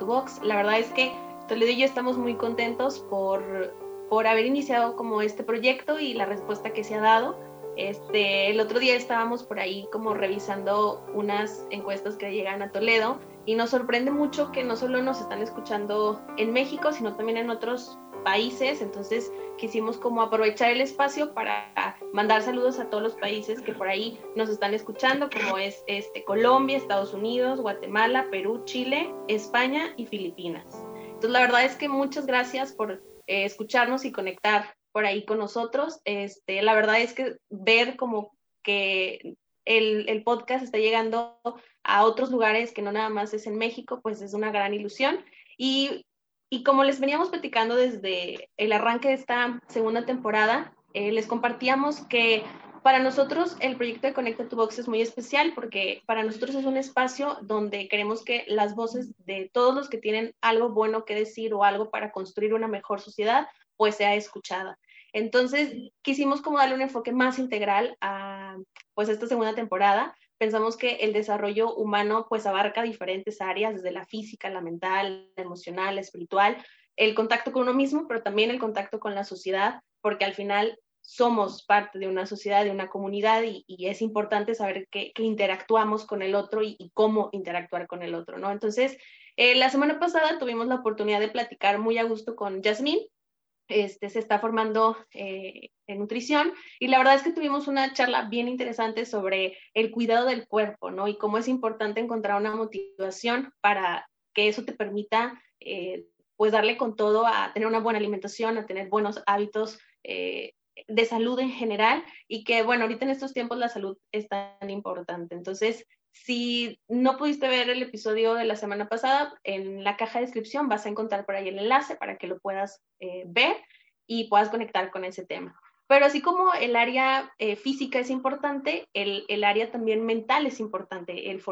tu Box. La verdad es que Toledo y yo estamos muy contentos por, por haber iniciado como este proyecto y la respuesta que se ha dado. Este, el otro día estábamos por ahí como revisando unas encuestas que llegan a Toledo y nos sorprende mucho que no solo nos están escuchando en México, sino también en otros países, entonces quisimos como aprovechar el espacio para mandar saludos a todos los países que por ahí nos están escuchando, como es este, Colombia, Estados Unidos, Guatemala, Perú, Chile, España y Filipinas. Entonces la verdad es que muchas gracias por eh, escucharnos y conectar por ahí con nosotros. Este, la verdad es que ver como que el, el, podcast está llegando a otros lugares que no nada más es en México, pues es una gran ilusión. Y y como les veníamos platicando desde el arranque de esta segunda temporada, eh, les compartíamos que para nosotros el proyecto de Conecta tu Box es muy especial porque para nosotros es un espacio donde queremos que las voces de todos los que tienen algo bueno que decir o algo para construir una mejor sociedad, pues sea escuchada. Entonces, quisimos como darle un enfoque más integral a pues esta segunda temporada, pensamos que el desarrollo humano pues abarca diferentes áreas, desde la física, la mental, la emocional, la espiritual, el contacto con uno mismo, pero también el contacto con la sociedad, porque al final somos parte de una sociedad, de una comunidad y, es importante saber que, interactuamos con el otro y, cómo interactuar con el otro, ¿no? Entonces, eh, la semana pasada tuvimos la oportunidad de platicar muy a gusto con Jasmine, este, se está formando eh, en nutrición y la verdad es que tuvimos una charla bien interesante sobre el cuidado del cuerpo, ¿no? Y cómo es importante encontrar una motivación para que eso te permita, eh, pues, darle con todo a tener una buena alimentación, a tener buenos hábitos eh, de salud en general y que, bueno, ahorita en estos tiempos la salud es tan importante. Entonces, si no pudiste ver el episodio de la semana pasada, en la caja de descripción vas a encontrar por ahí el enlace para que lo puedas eh, ver y puedas conectar con ese tema. Pero así como el área eh, física es importante, el, el, área también mental es importante, el,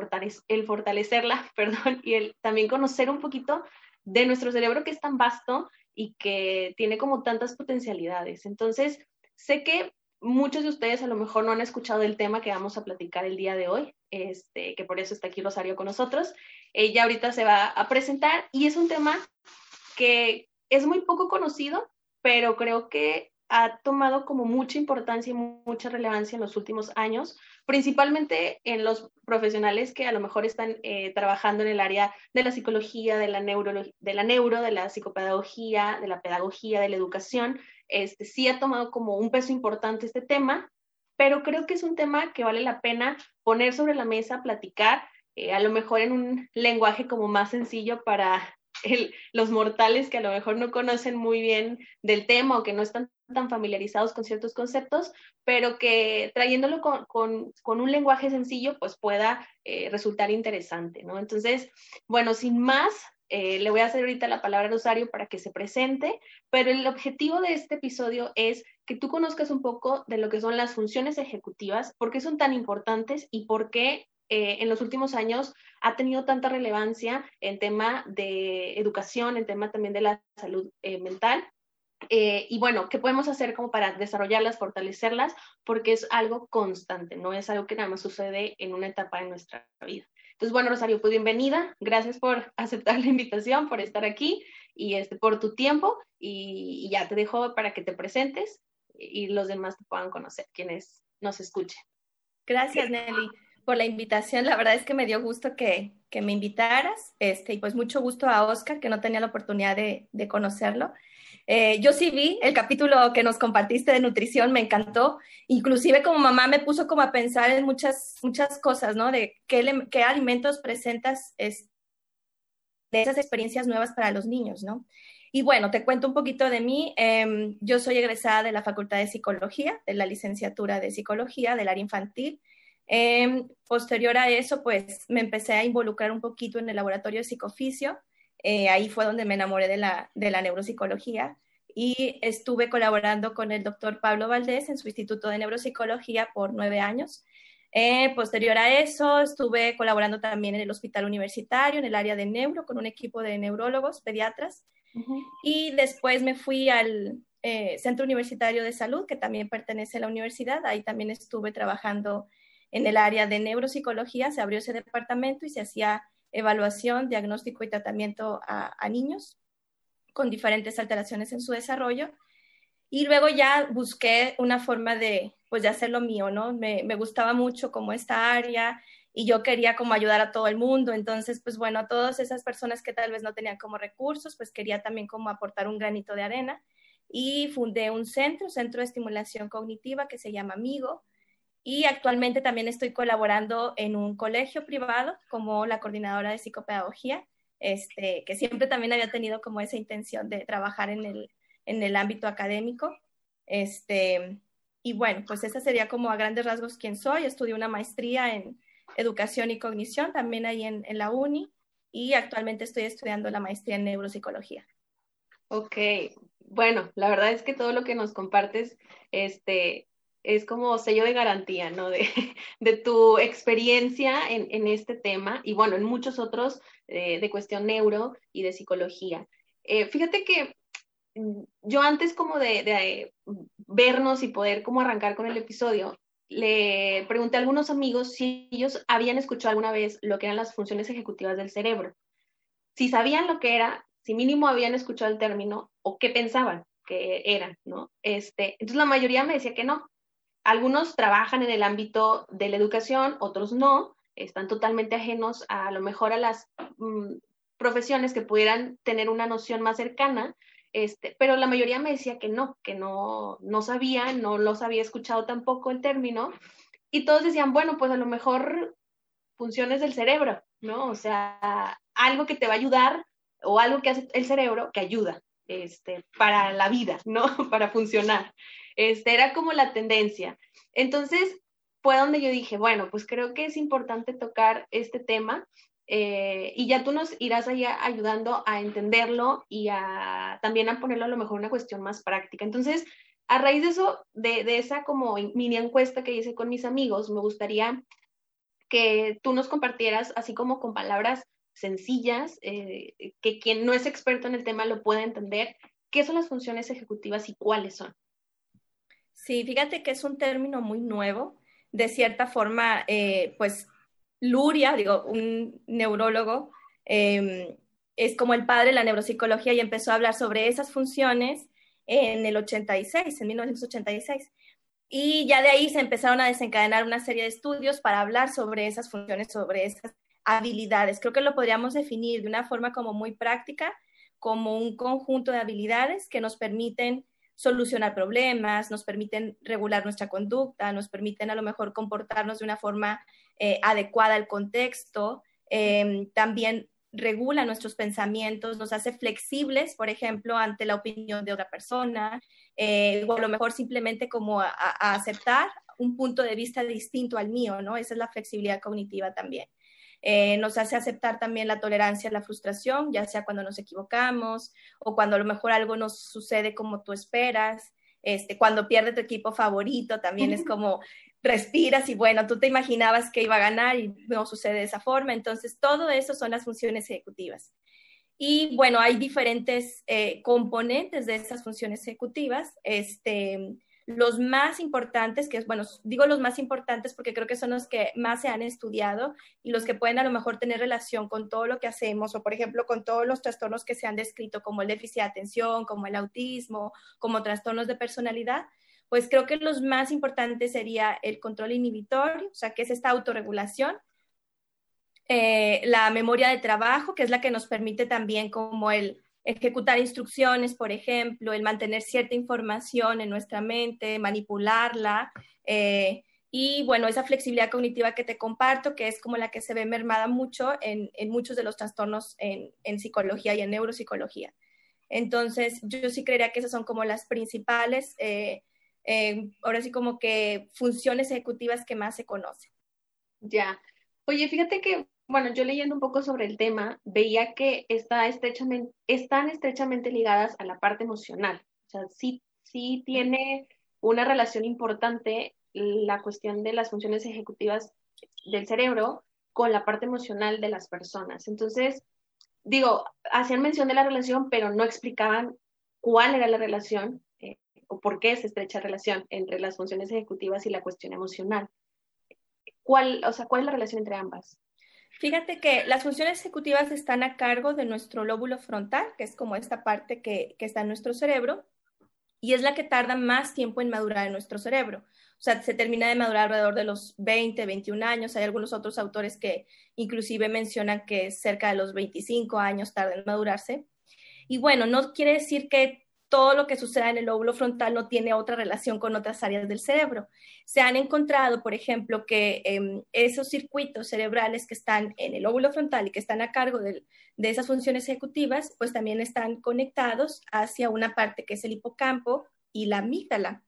el fortalecerla, perdón, y el también conocer un poquito de nuestro cerebro que es tan vasto y que tiene como tantas potencialidades. Entonces, sé que muchos de ustedes a lo mejor no han escuchado el tema que vamos a platicar el día de hoy, este, que por eso está aquí Rosario con nosotros. Ella ahorita se va a presentar y es un tema que es muy poco conocido, pero creo que ha tomado como mucha importancia y mucha relevancia en los últimos años, principalmente en los profesionales que a lo mejor están eh, trabajando en el área de la psicología, de la, neuro, de la neuro, de la psicopedagogía, de la pedagogía, de la educación. Este, sí ha tomado como un peso importante este tema, pero creo que es un tema que vale la pena poner sobre la mesa, platicar, eh, a lo mejor en un lenguaje como más sencillo para los mortales que a lo mejor no conocen muy bien del tema o que no están tan familiarizados con ciertos conceptos, pero que trayéndolo con, un lenguaje sencillo, pues pueda eh, resultar interesante, ¿no? Entonces, bueno, sin más, eh, le voy a hacer ahorita la palabra a Rosario para que se presente, pero el objetivo de este episodio es que tú conozcas un poco de lo que son las funciones ejecutivas, por qué son tan importantes y por qué eh, en los últimos años ha tenido tanta relevancia en tema de educación, en tema también de la salud mental. Eh, y bueno, ¿qué podemos hacer como para desarrollarlas, fortalecerlas? Porque es algo constante, no es algo que nada más sucede en una etapa de nuestra vida. Entonces, bueno, Rosario, pues bienvenida. Gracias por aceptar la invitación, por estar aquí y este, por tu tiempo. Y, ya te dejo para que te presentes y los demás te puedan conocer, quienes nos escuchen. Gracias, Nelly por la invitación. La verdad es que me dio gusto que, que me invitaras. Este, y pues mucho gusto a Oscar, que no tenía la oportunidad de, de conocerlo. Eh, yo sí vi el capítulo que nos compartiste de nutrición, me encantó. Inclusive como mamá me puso como a pensar en muchas, muchas cosas, ¿no? De qué, qué alimentos presentas es, de esas experiencias nuevas para los niños, ¿no? Y bueno, te cuento un poquito de mí. Em, yo soy egresada de la Facultad de Psicología, de la licenciatura de Psicología del área infantil. Em, posterior a eso, pues me empecé a involucrar un poquito en el laboratorio de psicoficio. Eh, ahí fue donde me enamoré de la, de la neuropsicología y estuve colaborando con el doctor Pablo Valdés en su Instituto de Neuropsicología por nueve años. Eh, posterior a eso, estuve colaborando también en el hospital universitario, en el área de neuro, con un equipo de neurólogos, pediatras. Y después me fui al eh, Centro Universitario de Salud, que también pertenece a la universidad. Ahí también estuve trabajando en el área de neuropsicología, se abrió ese departamento y se hacía evaluación, diagnóstico y tratamiento a, niños con diferentes alteraciones en su desarrollo. Y luego ya busqué una forma de, pues, de hacer lo mío, ¿no? Me, me, gustaba mucho como esta área y yo quería como ayudar a todo el mundo. Entonces, pues bueno, a todas esas personas que tal vez no tenían como recursos, pues quería también como aportar un granito de arena y fundé un centro, Centro de Estimulación Cognitiva que se llama Amigo, y actualmente también estoy colaborando en un colegio privado como la coordinadora de psicopedagogía, este, que siempre también había tenido como esa intención de trabajar en el, en el ámbito académico. Este, y bueno, pues esa sería como a grandes rasgos quién soy. Estudié una maestría en educación y cognición también ahí en, la uni y actualmente estoy estudiando la maestría en neuropsicología. Ok, bueno, la verdad es que todo lo que nos compartes, este, es como sello de garantía, ¿no? De, de tu experiencia en, en, este tema y bueno, en muchos otros eh, de cuestión neuro y de psicología. Eh, fíjate que mm, yo antes como de, de, vernos y poder como arrancar con el episodio, le pregunté a algunos amigos si ellos habían escuchado alguna vez lo que eran las funciones ejecutivas del cerebro. Si sabían lo que era, si mínimo habían escuchado el término o qué pensaban que eran, ¿no? Este, entonces la mayoría me decía que no, algunos trabajan en el ámbito de la educación, otros no, están totalmente ajenos a, lo mejor a las mm, profesiones que pudieran tener una noción más cercana, este, pero la mayoría me decía que no, que no, no sabían, no los había escuchado tampoco el término, y todos decían, bueno, pues a lo mejor funciones del cerebro, ¿no? O sea, algo que te va a ayudar o algo que hace el cerebro que ayuda este, para la vida, ¿no? para funcionar. Este, era como la tendencia. Entonces, fue donde yo dije, bueno, pues creo que es importante tocar este tema eh, y ya tú nos irás ahí ayudando a entenderlo y a también a ponerlo a lo mejor una cuestión más práctica. Entonces, a raíz de eso, de, esa como mini encuesta que hice con mis amigos, me gustaría que tú nos compartieras, así como con palabras sencillas, eh, que quien no es experto en el tema lo pueda entender, qué son las funciones ejecutivas y cuáles son. Sí, fíjate que es un término muy nuevo. De cierta forma, eh, pues Luria, digo, un neurólogo, em, es como el padre de la neuropsicología y empezó a hablar sobre esas funciones en el 86, en 1986. Y ya de ahí se empezaron a desencadenar una serie de estudios para hablar sobre esas funciones, sobre esas habilidades. Creo que lo podríamos definir de una forma como muy práctica, como un conjunto de habilidades que nos permiten solucionar problemas, nos permiten regular nuestra conducta, nos permiten a lo mejor comportarnos de una forma eh, adecuada al contexto, em, también regula nuestros pensamientos, nos hace flexibles, por ejemplo, ante la opinión de otra persona, eh, o a lo mejor simplemente como a, aceptar un punto de vista distinto al mío, ¿no? Esa es la flexibilidad cognitiva también. Eh, nos hace aceptar también la tolerancia a la frustración, ya sea cuando nos equivocamos o cuando a lo mejor algo nos sucede como tú esperas. Este, cuando pierde tu equipo favorito, también es como respiras y bueno, tú te imaginabas que iba a ganar y no sucede de esa forma. Entonces, todo eso son las funciones ejecutivas. Y bueno, hay diferentes eh, componentes de esas funciones ejecutivas. Este, los más importantes, que es, bueno, digo los más importantes porque creo que son los que más se han estudiado y los que pueden a lo mejor tener relación con todo lo que hacemos o, por ejemplo, con todos los trastornos que se han descrito, como el déficit de atención, como el autismo, como trastornos de personalidad, pues creo que los más importantes sería el control inhibitorio, o sea, que es esta autorregulación, eh, la memoria de trabajo, que es la que nos permite también como el ejecutar instrucciones, por ejemplo, el mantener cierta información en nuestra mente, manipularla. Eh, y bueno, esa flexibilidad cognitiva que te comparto, que es como la que se ve mermada mucho en, muchos de los trastornos en, psicología y en neuropsicología. Entonces, yo sí creería que esas son como las principales, eh, eh, ahora sí como que funciones ejecutivas que más se conocen. Ya. Oye, fíjate que bueno, yo leyendo un poco sobre el tema, veía que está estrechamente, están estrechamente ligadas a la parte emocional. O sea, sí, sí tiene una relación importante la cuestión de las funciones ejecutivas del cerebro con la parte emocional de las personas. Entonces, digo, hacían mención de la relación, pero no explicaban cuál era la relación eh, o por qué esa estrecha relación entre las funciones ejecutivas y la cuestión emocional ¿cuál, o sea, ¿cuál es la relación entre ambas? Fíjate que las funciones ejecutivas están a cargo de nuestro lóbulo frontal, que es como esta parte que, que está en nuestro cerebro, y es la que tarda más tiempo en madurar en nuestro cerebro. O sea, se termina de madurar alrededor de los 20, 21 años. Hay algunos otros autores que inclusive mencionan que cerca de los 25 años tarda en madurarse. Y bueno, no quiere decir que todo lo que suceda en el lóbulo frontal no tiene otra relación con otras áreas del cerebro. Se han encontrado, por ejemplo, que em, esos circuitos cerebrales que están en el lóbulo frontal y que están a cargo de, de esas funciones ejecutivas, pues también están conectados hacia una parte que es el hipocampo y la amígdala,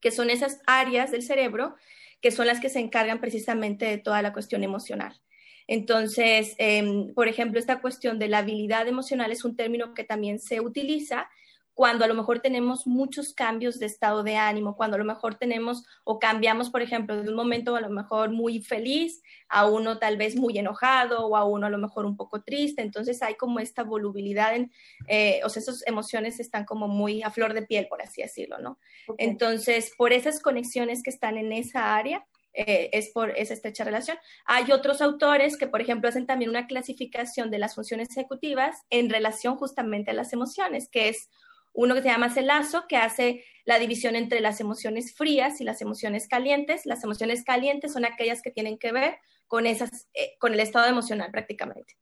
que son esas áreas del cerebro que son las que se encargan precisamente de toda la cuestión emocional. Entonces, em, por ejemplo, esta cuestión de la habilidad emocional es un término que también se utiliza cuando a lo mejor tenemos muchos cambios de estado de ánimo, cuando a lo mejor tenemos o cambiamos, por ejemplo, de un momento a lo mejor muy feliz a uno tal vez muy enojado o a uno a lo mejor un poco triste. Entonces hay como esta volubilidad, en, eh, o sea, esas emociones están como muy a flor de piel, por así decirlo, ¿no? Entonces, por esas conexiones que están en esa área, eh, es por esa estrecha relación. Hay otros autores que, por ejemplo, hacen también una clasificación de las funciones ejecutivas en relación justamente a las emociones, que es uno que se llama Celazo, que hace la división entre las emociones frías y las emociones calientes. Las emociones calientes son aquellas que tienen que ver con, esas, eh, con el estado emocional prácticamente.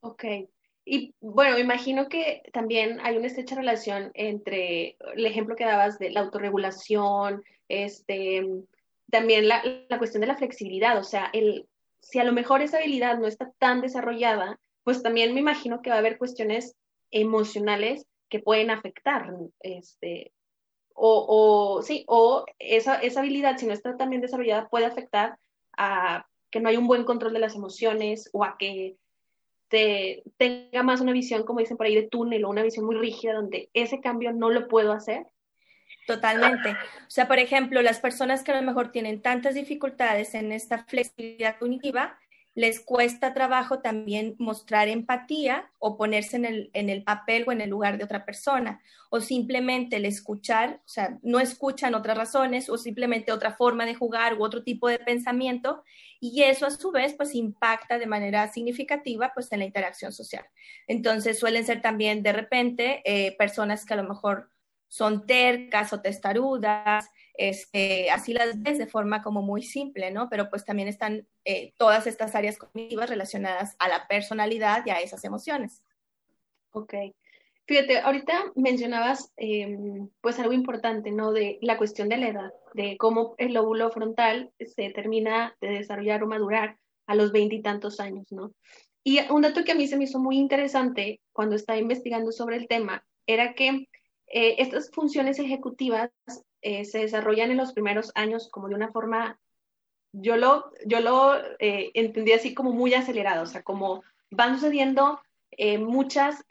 Ok. Y bueno, me imagino que también hay una estrecha relación entre el ejemplo que dabas de la autorregulación, este, también la, la cuestión de la flexibilidad, o sea, el, si a lo mejor esa habilidad no está tan desarrollada, pues también me imagino que va a haber cuestiones emocionales que pueden afectar, este, o, o sí, o esa, esa habilidad, si no está también desarrollada, puede afectar a que no hay un buen control de las emociones o a que te, tenga más una visión, como dicen por ahí, de túnel o una visión muy rígida donde ese cambio no lo puedo hacer. Totalmente. O sea, por ejemplo, las personas que a lo mejor tienen tantas dificultades en esta flexibilidad cognitiva, les cuesta trabajo también mostrar empatía o ponerse en el, en el, papel o en el lugar de otra persona, o simplemente el escuchar, o sea, no escuchan otras razones o simplemente otra forma de jugar u otro tipo de pensamiento, y eso a su vez pues impacta de manera significativa pues en la interacción social. Entonces suelen ser también de repente eh, personas que a lo mejor son tercas o testarudas, este, así las ves de forma como muy simple, ¿no? Pero pues también están eh, todas estas áreas cognitivas relacionadas a la personalidad y a esas emociones. Ok. Fíjate, ahorita mencionabas em, pues algo importante, ¿no? De la cuestión de la edad, de cómo el lóbulo frontal se termina de desarrollar o madurar a los veintitantos años, ¿no? Y un dato que a mí se me hizo muy interesante cuando estaba investigando sobre el tema era que eh, estas funciones ejecutivas eh, se desarrollan en los primeros años como de una forma, yo lo, yo lo eh, entendí así como muy acelerado, o sea, como van sucediendo muchas,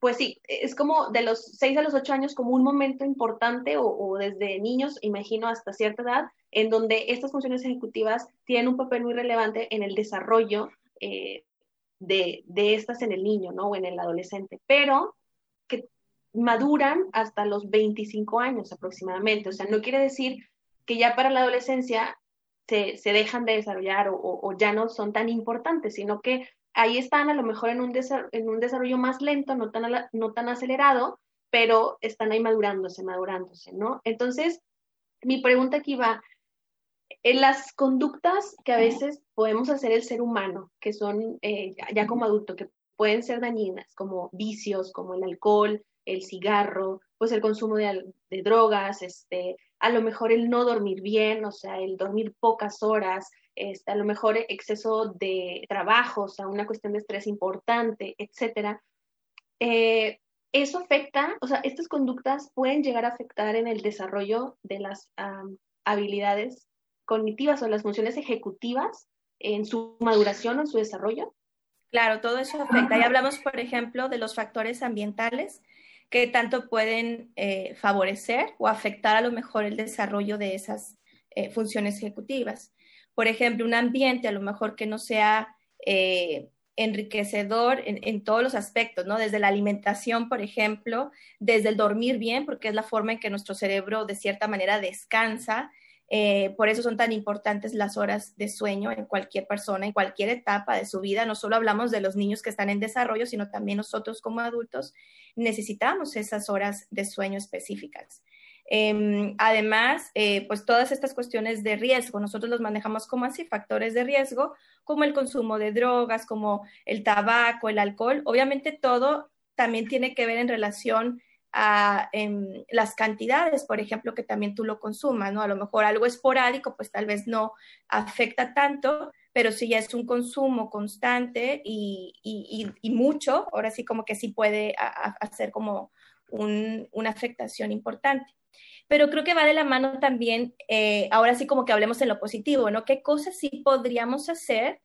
pues sí, es como de los 6 a los 8 años como un momento importante o, desde niños, imagino, hasta cierta edad, en donde estas funciones ejecutivas tienen un papel muy relevante en el desarrollo de, de, estas en el niño, ¿no? O en el adolescente. Pero maduran hasta los 25 años aproximadamente. O sea, no quiere decir que ya para la adolescencia se, dejan de desarrollar o, ya no son tan importantes, sino que ahí están a lo mejor en un, en un desarrollo más lento, no tan, no tan acelerado, pero están ahí madurándose, madurándose, ¿no? Entonces, mi pregunta aquí va, en las conductas que a veces podemos hacer el ser humano, que son eh, ya como adulto, que pueden ser dañinas, como vicios, como el alcohol, el cigarro, pues el consumo de, drogas, este, a lo mejor el no dormir bien, o sea, el dormir pocas horas, este, a lo mejor exceso de trabajo, o sea, una cuestión de estrés importante, etcétera. Eh, eso afecta, o sea, estas conductas pueden llegar a afectar en el desarrollo de las habilidades cognitivas o las funciones ejecutivas en su maduración o en su desarrollo. Claro, todo eso afecta. Y hablamos, por ejemplo, de los factores ambientales que tanto pueden eh, favorecer o afectar a lo mejor el desarrollo de esas eh, funciones ejecutivas. Por ejemplo, un ambiente a lo mejor que no sea eh, enriquecedor en, todos los aspectos, ¿no? Desde la alimentación, por ejemplo, desde el dormir bien, porque es la forma en que nuestro cerebro de cierta manera descansa, Eh, por eso son tan importantes las horas de sueño en cualquier persona, en cualquier etapa de su vida. No solo hablamos de los niños que están en desarrollo, sino también nosotros como adultos necesitamos esas horas de sueño específicas. Em, además, eh, pues todas estas cuestiones de riesgo, nosotros los manejamos como así, factores de riesgo, como el consumo de drogas, como el tabaco, el alcohol. Obviamente todo también tiene que ver en relación a em, las cantidades, por ejemplo, que también tú lo consumas, ¿no? A lo mejor algo esporádico, pues tal vez no afecta tanto, pero si ya es un consumo constante y, mucho, ahora sí como que sí puede hacer como una afectación importante. Pero creo que va de la mano también, eh, ahora sí como que hablemos en lo positivo, ¿no? ¿Qué cosas sí podríamos hacer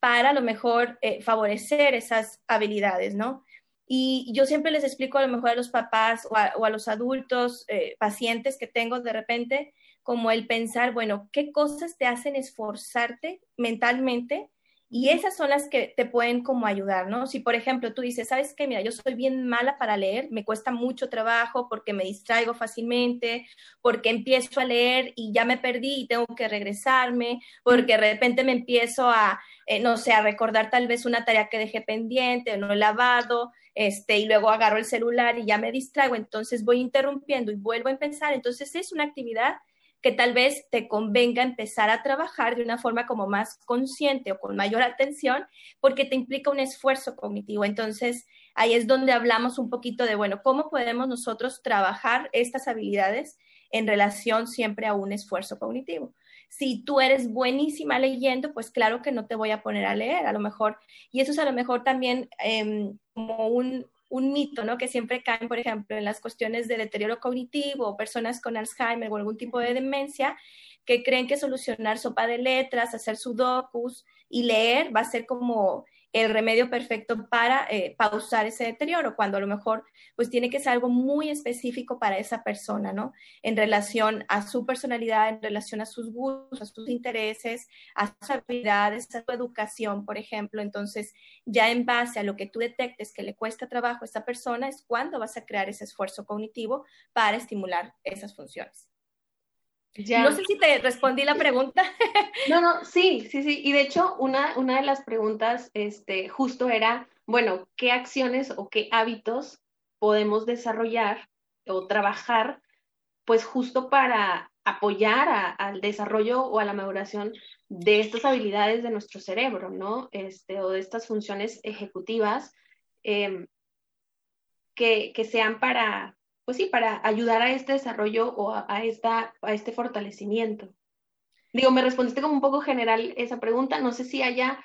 para a lo mejor eh, favorecer esas habilidades, ¿no? Y yo siempre les explico a lo mejor a los papás o a, los adultos, eh, pacientes que tengo de repente, como el pensar, bueno, ¿qué cosas te hacen esforzarte mentalmente? Y esas son las que te pueden como ayudar, ¿no? Si, por ejemplo, tú dices, ¿sabes qué? Mira, yo soy bien mala para leer, me cuesta mucho trabajo porque me distraigo fácilmente, porque empiezo a leer y ya me perdí y tengo que regresarme, porque de repente me empiezo a, eh, no sé, a recordar tal vez una tarea que dejé pendiente o no he lavado, este, y luego agarro el celular y ya me distraigo, entonces voy interrumpiendo y vuelvo a empezar. Entonces es una actividad que tal vez te convenga empezar a trabajar de una forma como más consciente o con mayor atención, porque te implica un esfuerzo cognitivo. Entonces, ahí es donde hablamos un poquito de, bueno, ¿cómo podemos nosotros trabajar estas habilidades en relación siempre a un esfuerzo cognitivo? Si tú eres buenísima leyendo, pues claro que no te voy a poner a leer, a lo mejor. Y eso es a lo mejor también em, como un, un mito, ¿no? Que siempre caen, por ejemplo, en las cuestiones de deterioro cognitivo personas con Alzheimer o algún tipo de demencia, que creen que solucionar sopa de letras, hacer sudokus y leer va a ser como el remedio perfecto para eh, pausar ese deterioro, cuando a lo mejor pues tiene que ser algo muy específico para esa persona, ¿no? En relación a su personalidad, en relación a sus gustos, a sus intereses, a sus habilidades, a su educación, por ejemplo. Entonces, ya en base a lo que tú detectes que le cuesta trabajo a esa persona, es cuando vas a crear ese esfuerzo cognitivo para estimular esas funciones. No sé si te respondí la pregunta. No, no, sí, sí, sí. Y de hecho, una, una de las preguntas este, justo era, bueno, ¿qué acciones o qué hábitos podemos desarrollar o trabajar, pues justo para apoyar al desarrollo o a la maduración de estas habilidades de nuestro cerebro, ¿no? Este, o de estas funciones ejecutivas em, que, que sean para, pues sí, para ayudar a este desarrollo o a, esta, a este fortalecimiento. Digo, me respondiste como un poco general esa pregunta, no sé si haya,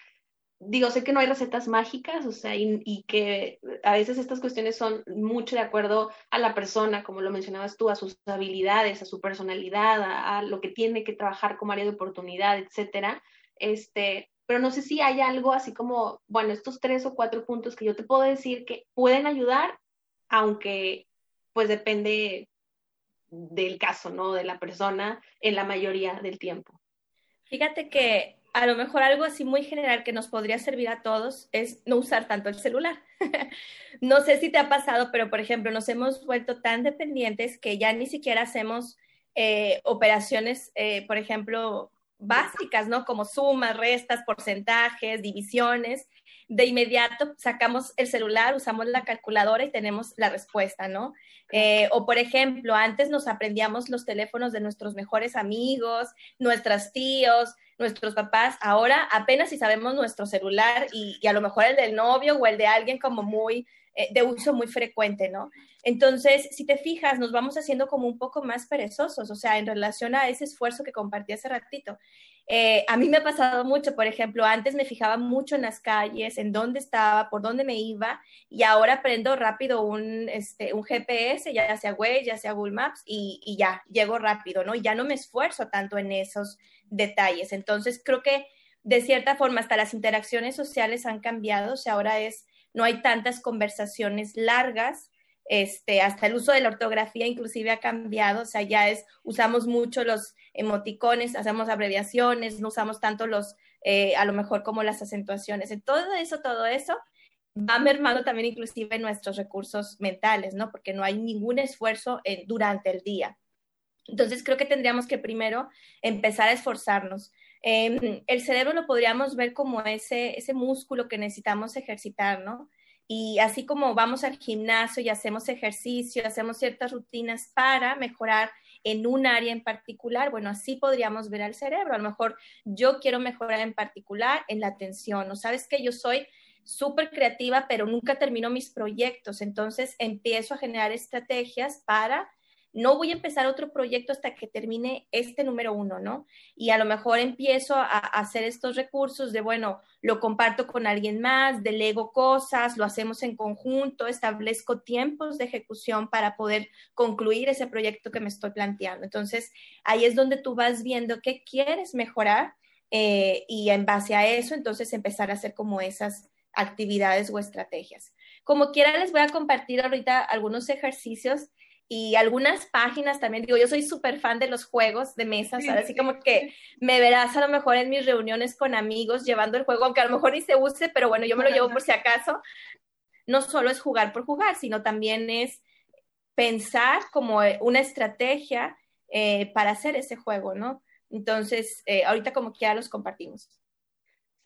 digo, sé que no hay recetas mágicas, o sea, y, que a veces estas cuestiones son mucho de acuerdo a la persona, como lo mencionabas tú, a sus habilidades, a su personalidad, a, lo que tiene que trabajar como área de oportunidad, etcétera. Este, pero no sé si hay algo así como, bueno, estos tres o cuatro puntos que yo te puedo decir que pueden ayudar, aunque pues depende del caso, ¿no? De la persona en la mayoría del tiempo. Fíjate que a lo mejor algo así muy general que nos podría servir a todos es no usar tanto el celular. no sé si te ha pasado, pero por ejemplo, nos hemos vuelto tan dependientes que ya ni siquiera hacemos eh, operaciones, eh, por ejemplo, básicas, ¿no? Como sumas, restas, porcentajes, divisiones. De inmediato sacamos el celular, usamos la calculadora y tenemos la respuesta, ¿no? Eh, o por ejemplo, antes nos aprendíamos los teléfonos de nuestros mejores amigos, nuestros tíos, nuestros papás. Ahora apenas si sabemos nuestro celular y, y a lo mejor el del novio o el de alguien como muy eh, de uso muy frecuente, ¿no? Entonces, si te fijas, nos vamos haciendo como un poco más perezosos, o sea, en relación a ese esfuerzo que compartí hace ratito. Eh, a mí me ha pasado mucho, por ejemplo, antes me fijaba mucho en las calles, en dónde estaba, por dónde me iba, y ahora prendo rápido un, este, un GPS, ya sea Waze, ya sea Google Maps, y, y ya, llego rápido, ¿no? Y ya no me esfuerzo tanto en esos detalles. Entonces, creo que de cierta forma hasta las interacciones sociales han cambiado, o sea, ahora es no hay tantas conversaciones largas, este, hasta el uso de la ortografía inclusive ha cambiado, o sea, ya es, usamos mucho los emoticones, hacemos abreviaciones, no usamos tanto los, eh, a lo mejor como las acentuaciones, en todo eso, todo eso va mermando también inclusive nuestros recursos mentales, ¿no? Porque no hay ningún esfuerzo durante el día. Entonces creo que tendríamos que primero empezar a esforzarnos. Em, el cerebro lo podríamos ver como ese, ese músculo que necesitamos ejercitar, ¿no? Y así como vamos al gimnasio y hacemos ejercicio, hacemos ciertas rutinas para mejorar en un área en particular, bueno, así podríamos ver al cerebro. A lo mejor yo quiero mejorar en particular en la atención, o sabes que yo soy súper creativa, pero nunca termino mis proyectos, entonces empiezo a generar estrategias para no voy a empezar otro proyecto hasta que termine este número uno, ¿no? Y a lo mejor empiezo a, hacer estos recursos de, bueno, lo comparto con alguien más, delego cosas, lo hacemos en conjunto, establezco tiempos de ejecución para poder concluir ese proyecto que me estoy planteando. Entonces, ahí es donde tú vas viendo qué quieres mejorar eh, y en base a eso, entonces empezar a hacer como esas actividades o estrategias. Como quiera, les voy a compartir ahorita algunos ejercicios y algunas páginas también. Digo, yo soy súper fan de los juegos de mesa, así como que me verás a lo mejor en mis reuniones con amigos llevando el juego, aunque a lo mejor ni se use, pero bueno, yo me lo llevo por si acaso. No solo es jugar por jugar, sino también es pensar como una estrategia eh, para hacer ese juego, ¿no? Entonces, eh, ahorita como que ya los compartimos.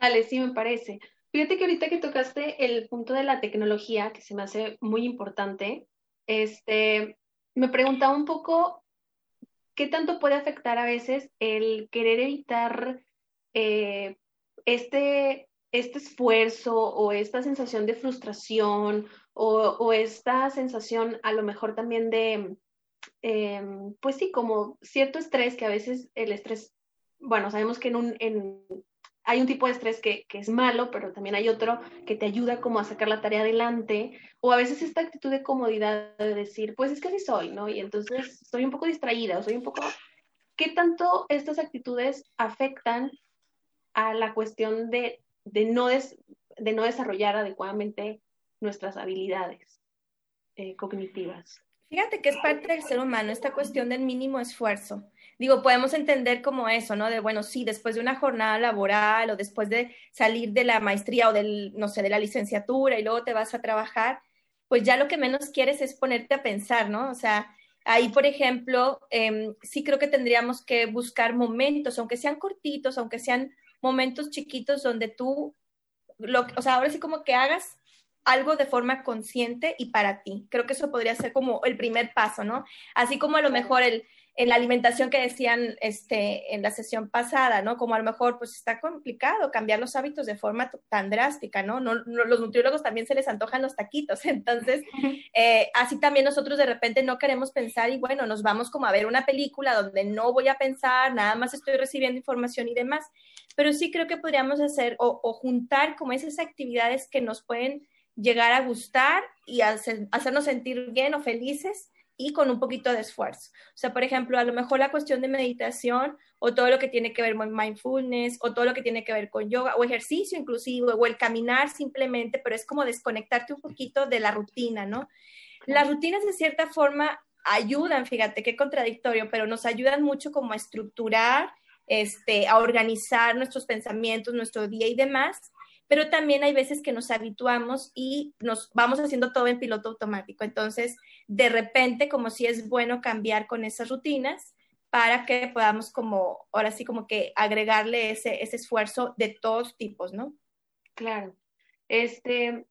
Sale, sí, me parece. Fíjate que ahorita que tocaste el punto de la tecnología, que se me hace muy importante, este, me preguntaba un poco qué tanto puede afectar a veces el querer evitar eh, este, este esfuerzo o esta sensación de frustración o, esta sensación a lo mejor también de, em, pues sí, como cierto estrés, que a veces el estrés, bueno, sabemos que en, un, en, hay un tipo de estrés que, es malo, pero también hay otro que te ayuda como a sacar la tarea adelante, o a veces esta actitud de comodidad de decir, pues es que así soy, ¿no? Y entonces estoy un poco distraída, o soy un poco... ¿Qué tanto estas actitudes afectan a la cuestión de, no, de no desarrollar adecuadamente nuestras habilidades eh, cognitivas? Fíjate que es parte del ser humano esta cuestión del mínimo esfuerzo digo, podemos entender como eso, ¿no? De, bueno, sí, después de una jornada laboral o después de salir de la maestría o del, no sé, de la licenciatura y luego te vas a trabajar, pues ya lo que menos quieres es ponerte a pensar, ¿no? O sea, ahí, por ejemplo, em, sí creo que tendríamos que buscar momentos, aunque sean cortitos, aunque sean momentos chiquitos donde tú, lo, o sea, ahora sí como que hagas algo de forma consciente y para ti. Creo que eso podría ser como el primer paso, ¿no? Así como a lo mejor el, en la alimentación que decían este, en la sesión pasada, ¿no? Como a lo mejor pues está complicado cambiar los hábitos de forma tan drástica, ¿no? no, los nutriólogos también se les antojan los taquitos, entonces eh, así también nosotros de repente no queremos pensar y bueno, nos vamos como a ver una película donde no voy a pensar, nada más estoy recibiendo información y demás, pero sí creo que podríamos hacer o, o juntar como esas actividades que nos pueden llegar a gustar y hacernos sentir bien o felices y con un poquito de esfuerzo. O sea, por ejemplo, a lo mejor la cuestión de meditación o todo lo que tiene que ver con mindfulness o todo lo que tiene que ver con yoga o ejercicio inclusive o el caminar simplemente, pero es como desconectarte un poquito de la rutina, ¿no? Las rutinas de cierta forma ayudan, fíjate qué contradictorio, pero nos ayudan mucho como a estructurar, este, a organizar nuestros pensamientos, nuestro día y demás, pero también hay veces que nos habituamos y nos vamos haciendo todo en piloto automático. Entonces, de repente, como si es bueno cambiar con esas rutinas para que podamos como, ahora sí, como que agregarle ese, ese esfuerzo de todos tipos, ¿no? Claro. Este,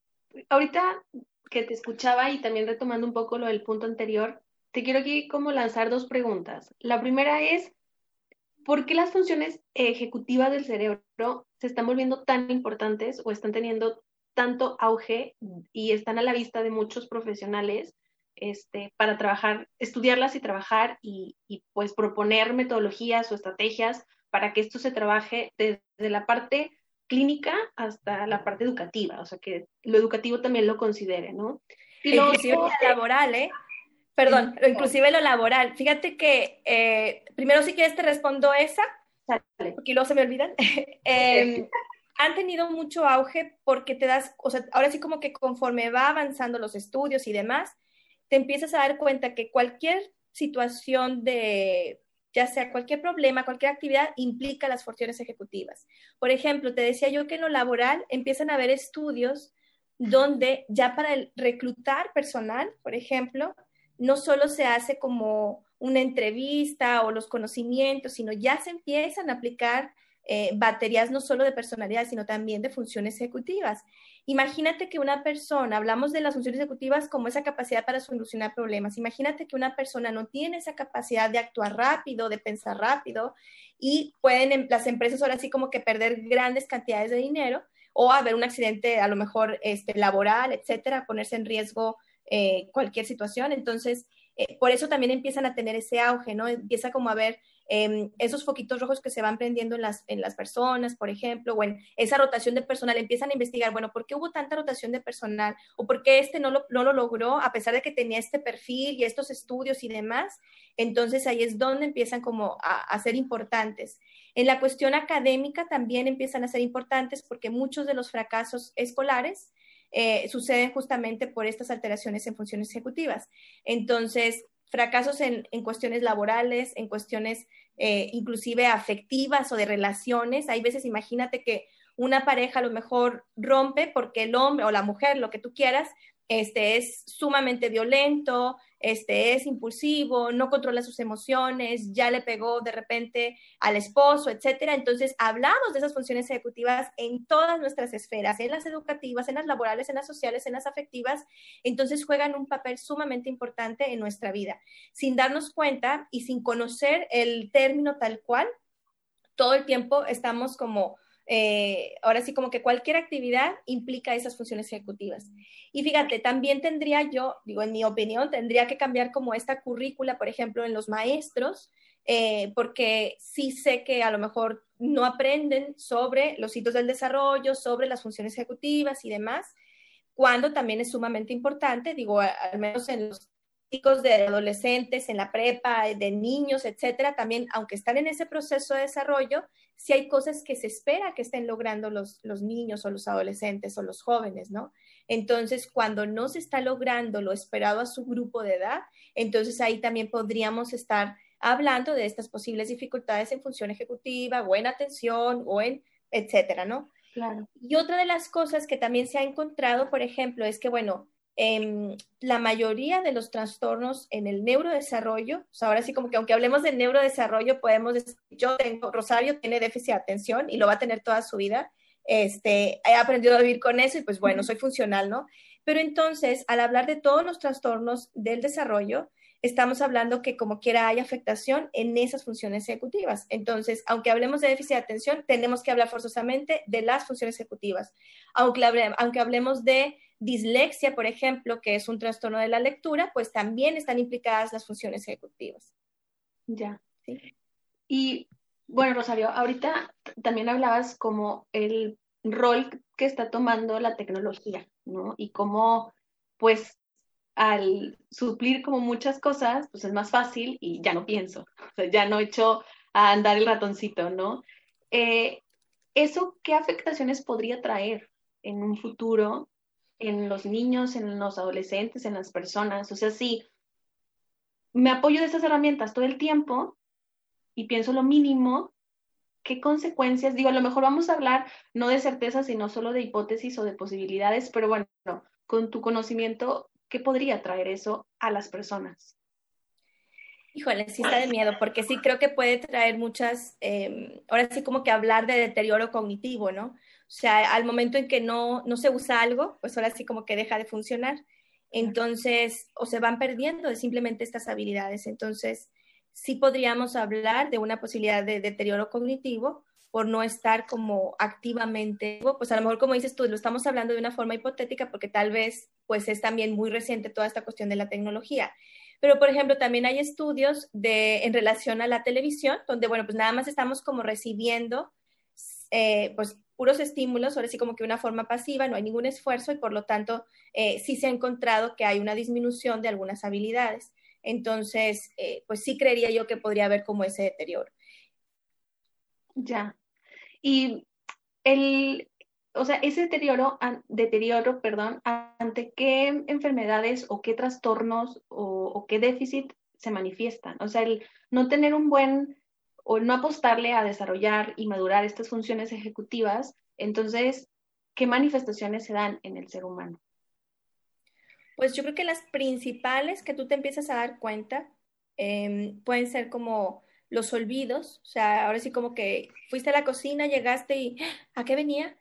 ahorita que te escuchaba y también retomando un poco lo del punto anterior, te quiero aquí como lanzar dos preguntas. La primera es, ¿por qué las funciones ejecutivas del cerebro se están volviendo tan importantes o están teniendo tanto auge y están a la vista de muchos profesionales este, para trabajar, estudiarlas y trabajar y, pues proponer metodologías o estrategias para que esto se trabaje desde la parte clínica hasta la parte educativa, o sea, que lo educativo también lo considere, ¿no? Y lo laboral, ¿eh? Perdón, inclusive lo laboral. Fíjate que eh, primero si quieres te respondo esa, porque luego se me olvidan. Em, han tenido mucho auge porque te das, o sea, ahora sí como que conforme va avanzando los estudios y demás, te empiezas a dar cuenta que cualquier situación de, ya sea cualquier problema, cualquier actividad, implica las funciones ejecutivas. Por ejemplo, te decía yo que en lo laboral empiezan a haber estudios donde ya para el reclutar personal, por ejemplo, no solo se hace como una entrevista o los conocimientos, sino ya se empiezan a aplicar eh, baterías no solo de personalidad, sino también de funciones ejecutivas. Imagínate que una persona, hablamos de las funciones ejecutivas como esa capacidad para solucionar problemas, imagínate que una persona no tiene esa capacidad de actuar rápido, de pensar rápido, y pueden las empresas ahora sí como que perder grandes cantidades de dinero o haber un accidente a lo mejor este, laboral, etcétera, ponerse en riesgo eh, cualquier situación. Entonces, eh, por eso también empiezan a tener ese auge, ¿no? Empieza como a ver em, esos foquitos rojos que se van prendiendo en las, en las personas, por ejemplo, o en esa rotación de personal, empiezan a investigar, bueno, ¿por qué hubo tanta rotación de personal? ¿O por qué este no lo, no lo logró a pesar de que tenía este perfil y estos estudios y demás? Entonces ahí es donde empiezan como a, a ser importantes. En la cuestión académica también empiezan a ser importantes porque muchos de los fracasos escolares eh, suceden justamente por estas alteraciones en funciones ejecutivas. Entonces, fracasos en, cuestiones laborales, en cuestiones eh, inclusive afectivas o de relaciones. Hay veces, imagínate que una pareja a lo mejor rompe porque el hombre o la mujer, lo que tú quieras, este es sumamente violento, este es impulsivo, no controla sus emociones, ya le pegó de repente al esposo, etcétera. Entonces, hablamos de esas funciones ejecutivas en todas nuestras esferas, en las educativas, en las laborales, en las sociales, en las afectivas. Entonces, juegan un papel sumamente importante en nuestra vida. Sin darnos cuenta y sin conocer el término tal cual, todo el tiempo estamos como eh, ahora sí como que cualquier actividad implica esas funciones ejecutivas. Y fíjate, también tendría yo, digo, en mi opinión, tendría que cambiar como esta currícula, por ejemplo, en los maestros, eh, porque sí sé que a lo mejor no aprenden sobre los hitos del desarrollo, sobre las funciones ejecutivas y demás, cuando también es sumamente importante, digo, al menos en los chicos de adolescentes, en la prepa, de niños, etcétera, también, aunque están en ese proceso de desarrollo, si hay cosas que se espera que estén logrando los, los niños o los adolescentes o los jóvenes, ¿no? Entonces, cuando no se está logrando lo esperado a su grupo de edad, entonces ahí también podríamos estar hablando de estas posibles dificultades en función ejecutiva o en atención o en etcétera, ¿no? Claro. Y otra de las cosas que también se ha encontrado, por ejemplo, es que, bueno, eh, la mayoría de los trastornos en el neurodesarrollo, o sea, ahora sí como que aunque hablemos de neurodesarrollo, podemos decir, yo tengo, Rosario tiene déficit de atención y lo va a tener toda su vida, este, he aprendido a vivir con eso y pues bueno, soy funcional, ¿no? Pero entonces, al hablar de todos los trastornos del desarrollo, estamos hablando que como quiera hay afectación en esas funciones ejecutivas. Entonces, aunque hablemos de déficit de atención, tenemos que hablar forzosamente de las funciones ejecutivas. Aunque, aunque hablemos de dislexia, por ejemplo, que es un trastorno de la lectura, pues también están implicadas las funciones ejecutivas. Ya. ¿Sí? Y bueno, Rosario, ahorita también hablabas como el rol que está tomando la tecnología, ¿no? Y cómo, pues, al suplir como muchas cosas, pues es más fácil y ya no pienso, o sea, ya no echo a andar el ratoncito, ¿no? Eh, ¿Eso qué afectaciones podría traer en un futuro en los niños, en los adolescentes, en las personas. O sea, si me apoyo de estas herramientas todo el tiempo y pienso lo mínimo, ¿qué consecuencias? Digo, a lo mejor vamos a hablar no de certeza, sino solo de hipótesis o de posibilidades, pero bueno, con tu conocimiento, ¿qué podría traer eso a las personas? Híjole, sí está de miedo, porque sí creo que puede traer muchas, em, ahora sí como que hablar de deterioro cognitivo, ¿no? O sea, al momento en que no, no se usa algo, pues ahora sí como que deja de funcionar. Entonces, o se van perdiendo simplemente estas habilidades. Entonces, sí podríamos hablar de una posibilidad de deterioro cognitivo por no estar como activamente, pues a lo mejor como dices tú, lo estamos hablando de una forma hipotética porque tal vez pues es también muy reciente toda esta cuestión de la tecnología. Pero, por ejemplo, también hay estudios de, en relación a la televisión, donde, bueno, pues nada más estamos como recibiendo, eh, pues puros estímulos, ahora sí como que una forma pasiva, no hay ningún esfuerzo y por lo tanto eh, sí se ha encontrado que hay una disminución de algunas habilidades. Entonces, eh, pues sí creería yo que podría haber como ese deterioro. Ya. Y el, o sea, ese deterioro, deterioro, perdón, ante qué enfermedades o qué trastornos o, o qué déficit se manifiestan. O sea, el no tener un buen o no apostarle a desarrollar y madurar estas funciones ejecutivas, entonces, ¿qué manifestaciones se dan en el ser humano? Pues yo creo que las principales que tú te empiezas a dar cuenta em, pueden ser como los olvidos, o sea, ahora sí como que fuiste a la cocina, llegaste y ¿a qué venía?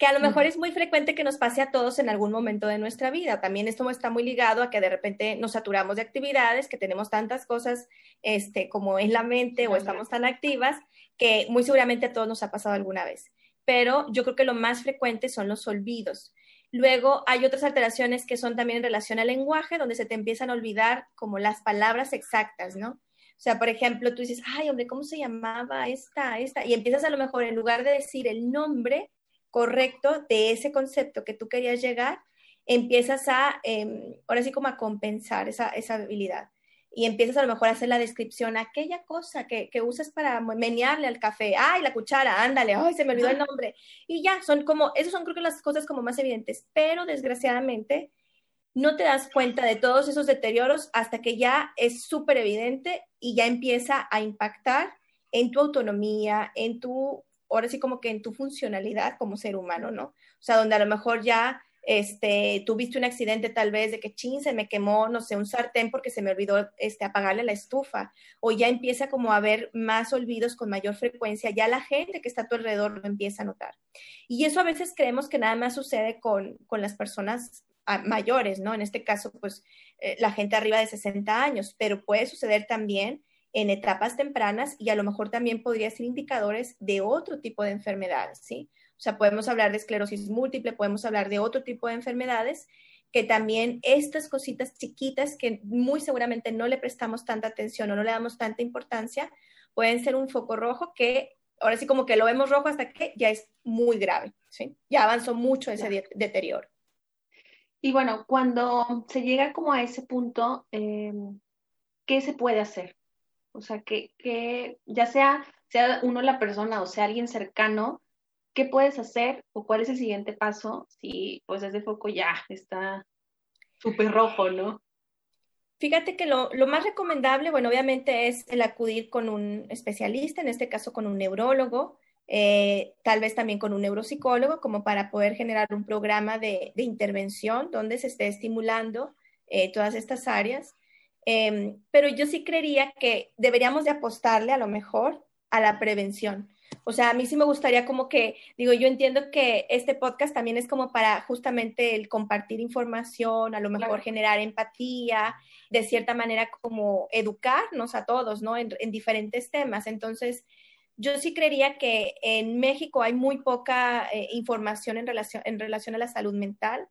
Que a lo mejor es muy frecuente que nos pase a todos en algún momento de nuestra vida. También esto está muy ligado a que de repente nos saturamos de actividades, que tenemos tantas cosas este, como en la mente o estamos tan activas, que muy seguramente a todos nos ha pasado alguna vez. Pero yo creo que lo más frecuente son los olvidos. Luego hay otras alteraciones que son también en relación al lenguaje, donde se te empiezan a olvidar como las palabras exactas, ¿no? O sea, por ejemplo, tú dices, ay, hombre, ¿cómo se llamaba esta, esta? Y empiezas a lo mejor, en lugar de decir el nombre correcto de ese concepto que tú querías llegar, empiezas a, em, ahora sí como a compensar esa, esa habilidad. Y empiezas a lo mejor a hacer la descripción, aquella cosa que, que usas para menearle al café, ay, la cuchara, ándale, ay, se me olvidó el nombre. Y ya, son como, esas son creo que las cosas como más evidentes, pero desgraciadamente no te das cuenta de todos esos deterioros hasta que ya es súper evidente y ya empieza a impactar en tu autonomía, en tu, ahora sí como que en tu funcionalidad como ser humano, ¿no? O sea, donde a lo mejor ya este, tuviste un accidente tal vez de que chin, se me quemó, no sé, un sartén porque se me olvidó este, apagarle la estufa, o ya empieza como a haber más olvidos con mayor frecuencia, ya la gente que está a tu alrededor lo empieza a notar. Y eso a veces creemos que nada más sucede con, con las personas mayores, ¿no? En este caso, pues eh, la gente arriba de 60 años, pero puede suceder también en etapas tempranas y a lo mejor también podría ser indicadores de otro tipo de enfermedades, ¿sí? O sea, podemos hablar de esclerosis múltiple, podemos hablar de otro tipo de enfermedades que también estas cositas chiquitas que muy seguramente no le prestamos tanta atención o no le damos tanta importancia, pueden ser un foco rojo que ahora sí como que lo vemos rojo hasta que ya es muy grave, ¿sí? Ya avanzó mucho ese deterioro. Y bueno, cuando se llega como a ese punto, eh, ¿qué se puede hacer? O sea, que, que, ya sea, sea uno la persona o sea alguien cercano, ¿qué puedes hacer o cuál es el siguiente paso si pues ese foco ya está súper rojo, ¿no? Fíjate que lo, lo, más recomendable, bueno, obviamente es el acudir con un especialista, en este caso con un neurólogo, eh, tal vez también con un neuropsicólogo, como para poder generar un programa de, intervención donde se esté estimulando eh, todas estas áreas. Em, pero yo sí creería que deberíamos de apostarle a lo mejor a la prevención. O sea, a mí sí me gustaría como que, digo, yo entiendo que este podcast también es como para justamente el compartir información, a lo mejor generar empatía, de cierta manera como educarnos a todos, ¿no? En, en diferentes temas. Entonces, yo sí creería que en México hay muy poca eh, información en relación, en relación a la salud mental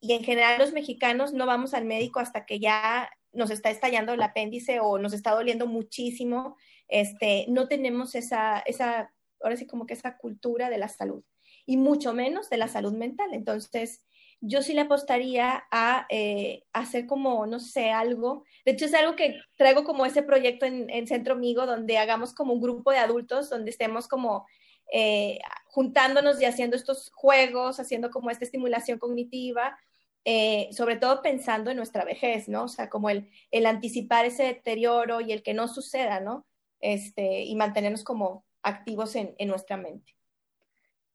y en general los mexicanos no vamos al médico hasta que ya nos está estallando el apéndice o nos está doliendo muchísimo. Este, no tenemos esa, esa, ahora sí como que esa cultura de la salud y mucho menos de la salud mental. Entonces, yo sí le apostaría a eh, hacer como, no sé, algo. De hecho, es algo que traigo como ese proyecto en, Centro Amigo, donde hagamos como un grupo de adultos, donde estemos como eh, juntándonos y haciendo estos juegos, haciendo como esta estimulación cognitiva, eh, sobre todo pensando en nuestra vejez, ¿no? O sea, como el, el anticipar ese deterioro y el que no suceda, ¿no? Este, y mantenernos como activos en, en nuestra mente.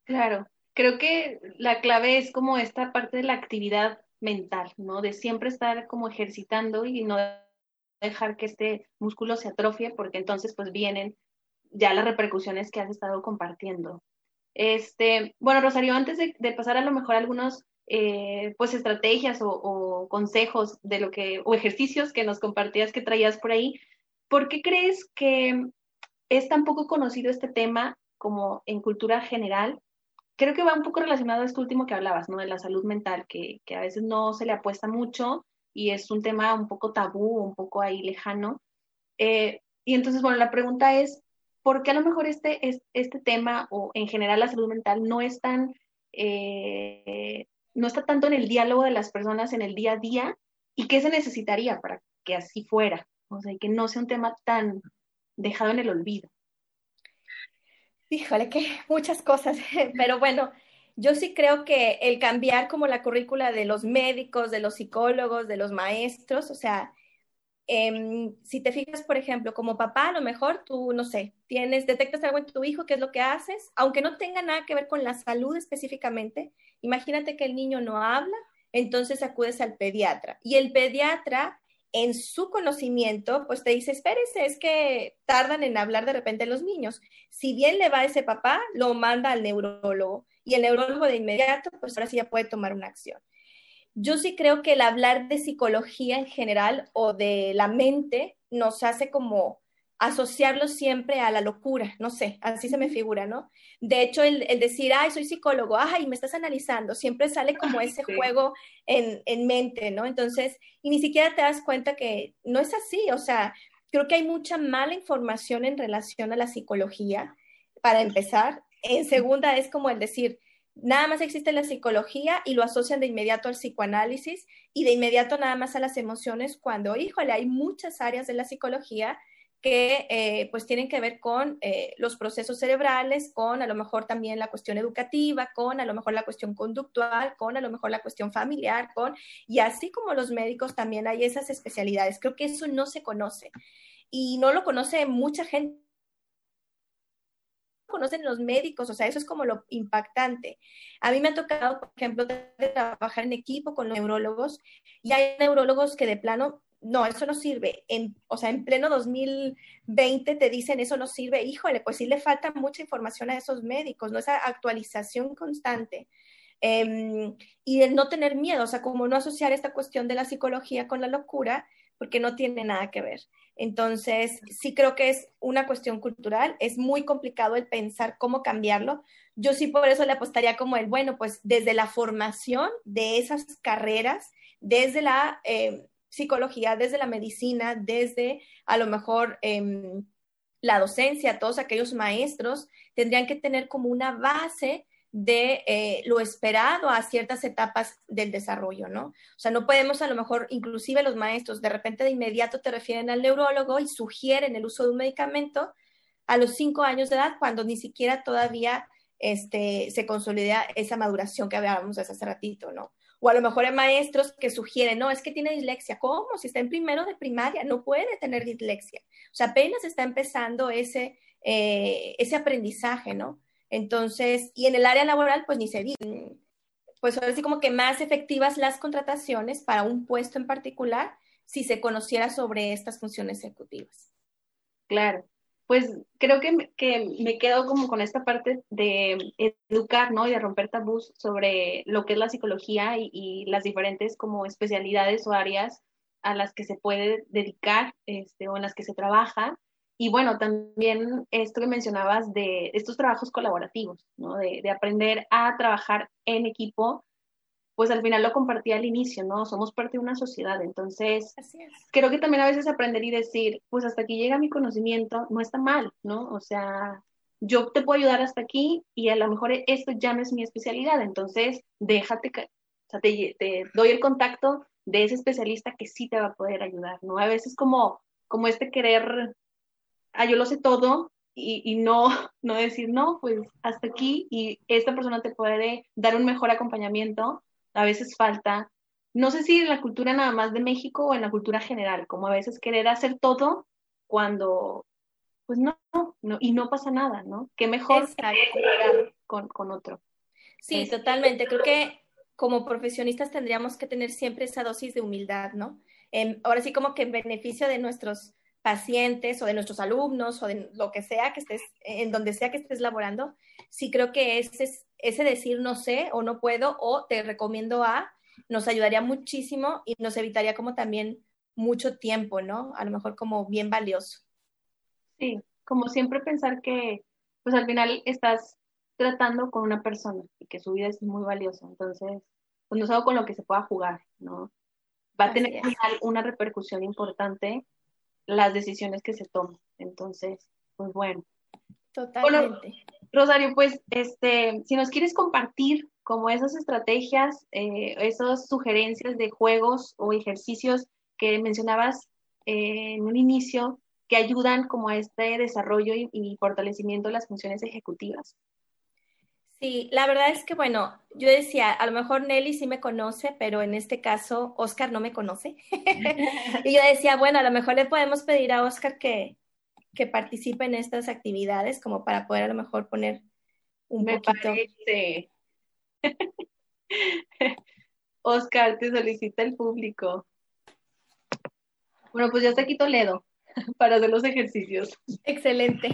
Claro, creo que la clave es como esta parte de la actividad mental, ¿no? De siempre estar como ejercitando y no dejar que este músculo se atrofie, porque entonces pues vienen ya las repercusiones que has estado compartiendo. Este, bueno, Rosario, antes de, pasar a lo mejor algunos eh, pues estrategias o, consejos de lo que, o ejercicios que nos compartías que traías por ahí, ¿por qué crees que es tan poco conocido este tema como en cultura general creo que va un poco relacionado a esto último que hablabas, ¿no? De la salud mental, que, que a veces no se le apuesta mucho y es un tema un poco tabú, un poco ahí lejano. Eh, y entonces, bueno, la pregunta es, ¿por qué a lo mejor este, este tema o en general la salud mental no es tan, eh, no está tanto en el diálogo de las personas en el día a día? ¿Y qué se necesitaría para que así fuera? O sea, que no sea un tema tan dejado en el olvido. Híjole, que muchas cosas, pero bueno, yo sí creo que el cambiar como la currícula de los médicos, de los psicólogos, de los maestros, o sea, em, si te fijas, por ejemplo, como papá, a lo mejor tú, no sé, tienes, detectas algo en tu hijo, ¿qué es lo que haces? Aunque no tenga nada que ver con la salud específicamente, imagínate que el niño no habla, entonces acudes al pediatra. Y el pediatra en su conocimiento, pues te dice, espérese, es que tardan en hablar de repente los niños. Si bien le va a ese papá, lo manda al neurólogo y el neurólogo de inmediato, pues ahora sí ya puede tomar una acción. Yo sí creo que el hablar de psicología en general o de la mente nos hace como asociarlo siempre a la locura, no sé, así se me figura, ¿no? De hecho, el, decir, ay, soy psicólogo, ay, me estás analizando, siempre sale como ese juego en, en, mente, ¿no? Entonces, y ni siquiera te das cuenta que no es así, o sea, creo que hay mucha mala información en relación a la psicología, para empezar. En segunda, es como el decir, nada más existe la psicología y lo asocian de inmediato al psicoanálisis y de inmediato nada más a las emociones cuando, híjole, hay muchas áreas de la psicología que eh, pues tienen que ver con eh, los procesos cerebrales, con a lo mejor también la cuestión educativa, con a lo mejor la cuestión conductual, con a lo mejor la cuestión familiar, con, y así como los médicos también hay esas especialidades. Creo que eso no se conoce y no lo conoce mucha gente conocen los médicos, o sea, eso es como lo impactante. A mí me ha tocado, por ejemplo, trabajar en equipo con neurólogos y hay neurólogos que de plano no, eso no sirve. En, o sea, en pleno 2020 te dicen eso no sirve. Híjole, pues sí le falta mucha información a esos médicos, ¿no? Esa actualización constante. Em, y el no tener miedo, o sea, como no asociar esta cuestión de la psicología con la locura, porque no tiene nada que ver. Entonces, sí creo que es una cuestión cultural, es muy complicado el pensar cómo cambiarlo. Yo sí por eso le apostaría como el, bueno, pues desde la formación de esas carreras, desde la em, psicología, desde la medicina, desde a lo mejor em, la docencia, todos aquellos maestros tendrían que tener como una base de eh, lo esperado a ciertas etapas del desarrollo, ¿no? O sea, no podemos a lo mejor, inclusive los maestros, de repente de inmediato te refieren al neurólogo y sugieren el uso de un medicamento a los cinco años de edad, cuando ni siquiera todavía este, se consolida esa maduración que hablábamos hace ratito, ¿no? O a lo mejor hay maestros que sugieren, no, es que tiene dislexia. ¿Cómo? Si está en primero de primaria, no puede tener dislexia. O sea, apenas está empezando ese, eh, ese aprendizaje, ¿no? Entonces, y en el área laboral, pues ni se dice. Pues ahora sí como que más efectivas las contrataciones para un puesto en particular si se conociera sobre estas funciones ejecutivas. Claro pues creo que, me quedo como con esta parte de educar, ¿no? Y de romper tabús sobre lo que es la psicología y, las diferentes como especialidades o áreas a las que se puede dedicar este, o en las que se trabaja. Y bueno, también esto que mencionabas de estos trabajos colaborativos, ¿no? De, de aprender a trabajar en equipo pues al final lo compartí al inicio, ¿no? Somos parte de una sociedad, entonces creo que también a veces aprender y decir, pues hasta aquí llega mi conocimiento, no está mal, ¿no? O sea, yo te puedo ayudar hasta aquí y a lo mejor esto ya no es mi especialidad, entonces déjate, o sea, te, doy el contacto de ese especialista que sí te va a poder ayudar, ¿no? A veces como, como este querer, ah, yo lo sé todo, y, y, no, no decir, no, pues hasta aquí y esta persona te puede dar un mejor acompañamiento a veces falta, no sé si en la cultura nada más de México o en la cultura general, como a veces querer hacer todo cuando, pues no, no y no pasa nada, ¿no? Qué mejor con, con otro. Sí, este, totalmente. Creo que como profesionistas tendríamos que tener siempre esa dosis de humildad, ¿no? ahora sí como que en beneficio de nuestros pacientes o de nuestros alumnos o de lo que sea que estés, en donde sea que estés laborando, sí creo que ese, ese decir no sé o no puedo o te recomiendo a, nos ayudaría muchísimo y nos evitaría como también mucho tiempo, ¿no? A lo mejor como bien valioso. Sí, como siempre pensar que pues al final estás tratando con una persona y que su vida es muy valiosa, entonces pues no es algo con lo que se pueda jugar, ¿no? Va a tener una repercusión importante las decisiones que se toman. Entonces, pues bueno. Totalmente. Rosario, pues, este, si nos quieres compartir como esas estrategias, eh, esas sugerencias de juegos o ejercicios que mencionabas eh, en un inicio, que ayudan como a este desarrollo y fortalecimiento de las funciones ejecutivas. Sí, la verdad es que, bueno, yo decía, a lo mejor Nelly sí me conoce, pero en este caso Oscar no me conoce. y yo decía, bueno, a lo mejor le podemos pedir a Oscar que, que participe en estas actividades como para poder a lo mejor poner un me poquito. Parece. Oscar, te solicita el público. Bueno, pues ya está aquí Toledo para hacer los ejercicios. Excelente.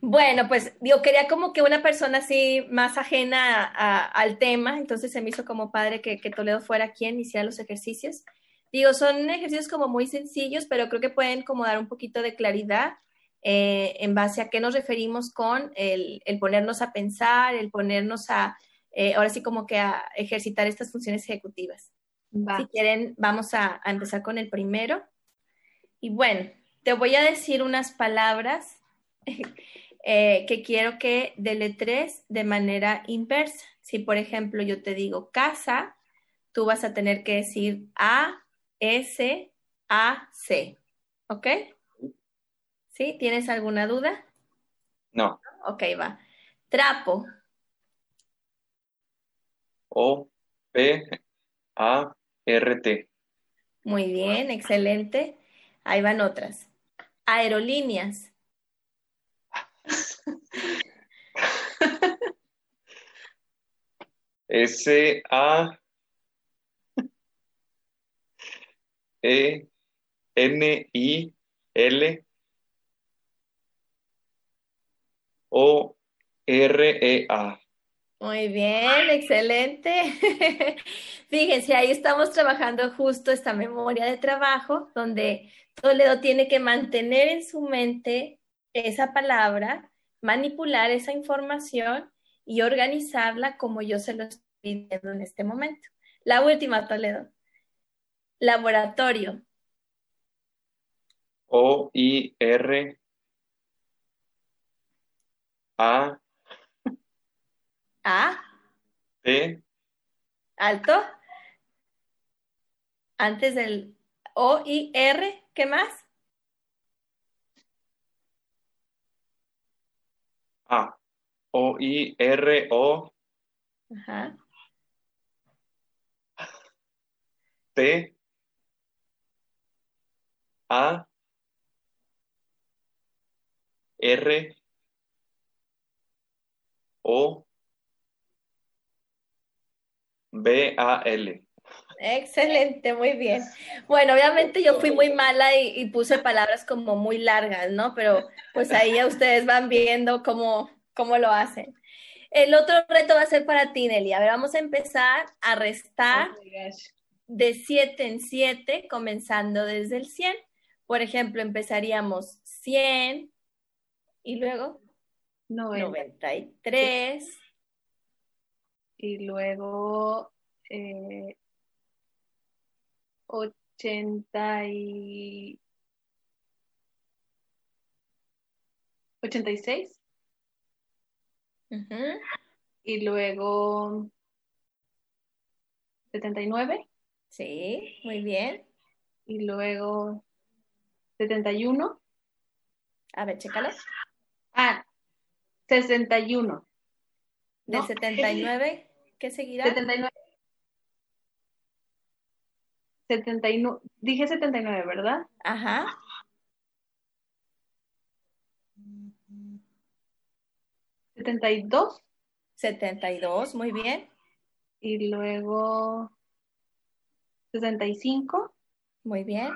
Bueno, pues yo quería como que una persona así más ajena al tema, entonces se me hizo como padre que, Toledo fuera quien hiciera los ejercicios. Digo, son ejercicios como muy sencillos, pero creo que pueden como dar un poquito de claridad eh, en base a qué nos referimos con el, ponernos a pensar, el ponernos a, eh, ahora sí como que a ejercitar estas funciones ejecutivas. Si quieren, vamos a, a empezar con el primero. Y bueno, te voy a decir unas palabras eh, que quiero que deletres de manera inversa. Si, por ejemplo, yo te digo casa, tú vas a tener que decir A, S, A, C. ¿Ok? ¿Sí? ¿Tienes alguna duda? No. Ok, va. Trapo. O, P, A, R, T. Muy bien, excelente. Ahí van otras. Aerolíneas. S A E N I L O R E A. Muy bien, excelente. Fíjense, ahí estamos trabajando justo esta memoria de trabajo donde Toledo tiene que mantener en su mente esa palabra, manipular esa información y organizarla como yo se lo estoy pidiendo en este momento. La última, Toledo. Laboratorio. O I R A A T Alto. Antes del O I R, ¿qué más? A. O I R O Ajá. T A R O B A L. Excelente, muy bien. Bueno, obviamente yo fui muy mala y, puse palabras como muy largas, ¿no? Pero pues ahí ya ustedes van viendo cómo, cómo lo hacen. El otro reto va a ser para ti, Nelly. A ver, vamos a empezar a restar oh de 7 en 7, comenzando desde el 100. Por ejemplo, empezaríamos 100 y luego 93. Y luego eh, 80 y 86. Y luego 79. Sí, muy bien. Y luego 71. A ver, chécalo. Ah, 61. ¿De 79? ¿Qué seguirá? 79. 79. Dije 79, ¿verdad? Ajá. 72. 72, muy bien. Y luego 65. Muy bien.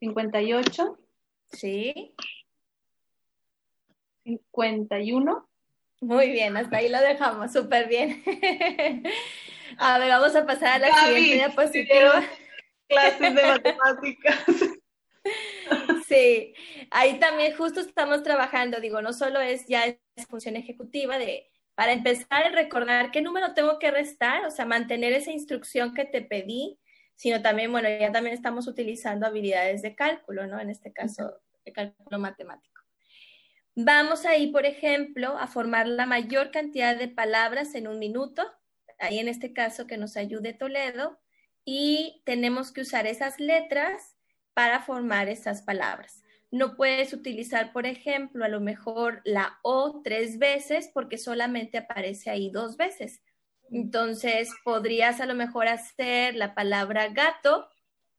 58. Sí. 51. Muy bien, hasta ahí lo dejamos, súper bien. a ver, vamos a pasar a la siguiente diapositiva. Clases de matemáticas. Sí, ahí también justo estamos trabajando, digo, no solo es ya esa función ejecutiva de, para empezar a recordar qué número tengo que restar, o sea, mantener esa instrucción que te pedí, sino también, bueno, ya también estamos utilizando habilidades de cálculo, ¿no? En este caso, de cálculo matemático. Vamos ahí, por ejemplo, a formar la mayor cantidad de palabras en un minuto, ahí en este caso que nos ayude Toledo, y tenemos que usar esas letras para formar esas palabras. No puedes utilizar, por ejemplo, a lo mejor la O tres veces porque solamente aparece ahí dos veces. Entonces, podrías a lo mejor hacer la palabra gato,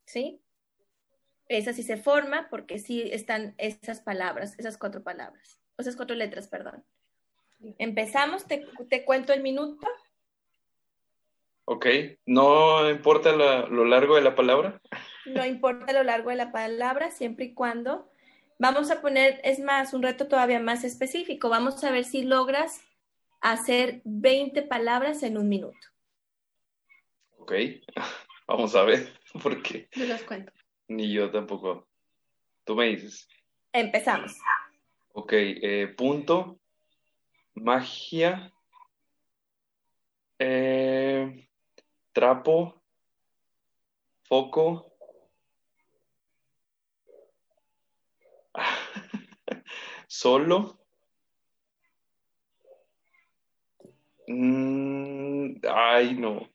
¿sí? Esa sí se forma porque sí están esas palabras, esas cuatro palabras, esas cuatro letras, perdón. Empezamos, te, te cuento el minuto. Ok, ¿no importa la- lo largo de la palabra? No importa lo largo de la palabra, siempre y cuando. Vamos a poner, es más, un reto todavía más específico. Vamos a ver si logras hacer 20 palabras en un minuto. Ok, vamos a ver, porque Yo los cuento. ni yo tampoco. Tú me dices. Empezamos. Ok, eh, punto, magia, eh, trapo, foco, solo, Mm, ay no,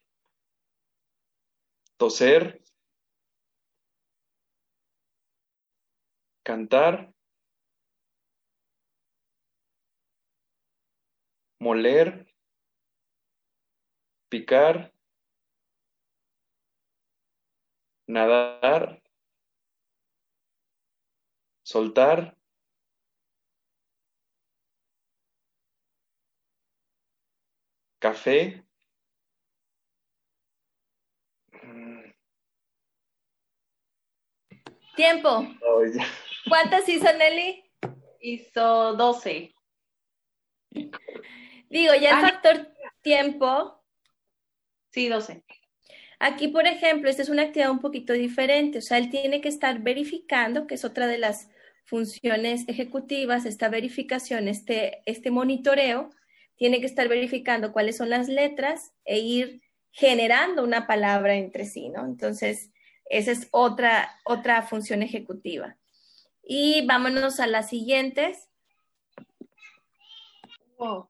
toser, cantar, moler, picar, nadar, soltar, café, Tiempo. ya. ¿Cuántas hizo Nelly? Hizo 12. Digo, ya el Ah, factor tiempo Sí, 12. Aquí, por ejemplo, esta es una actividad un poquito diferente, o sea, él tiene que estar verificando, que es otra de las funciones ejecutivas, esta verificación, este, este monitoreo, tiene que estar verificando cuáles son las letras e ir generando una palabra entre sí, ¿no? Entonces, esa es otra, otra función ejecutiva. Y vámonos a las siguientes. Wow.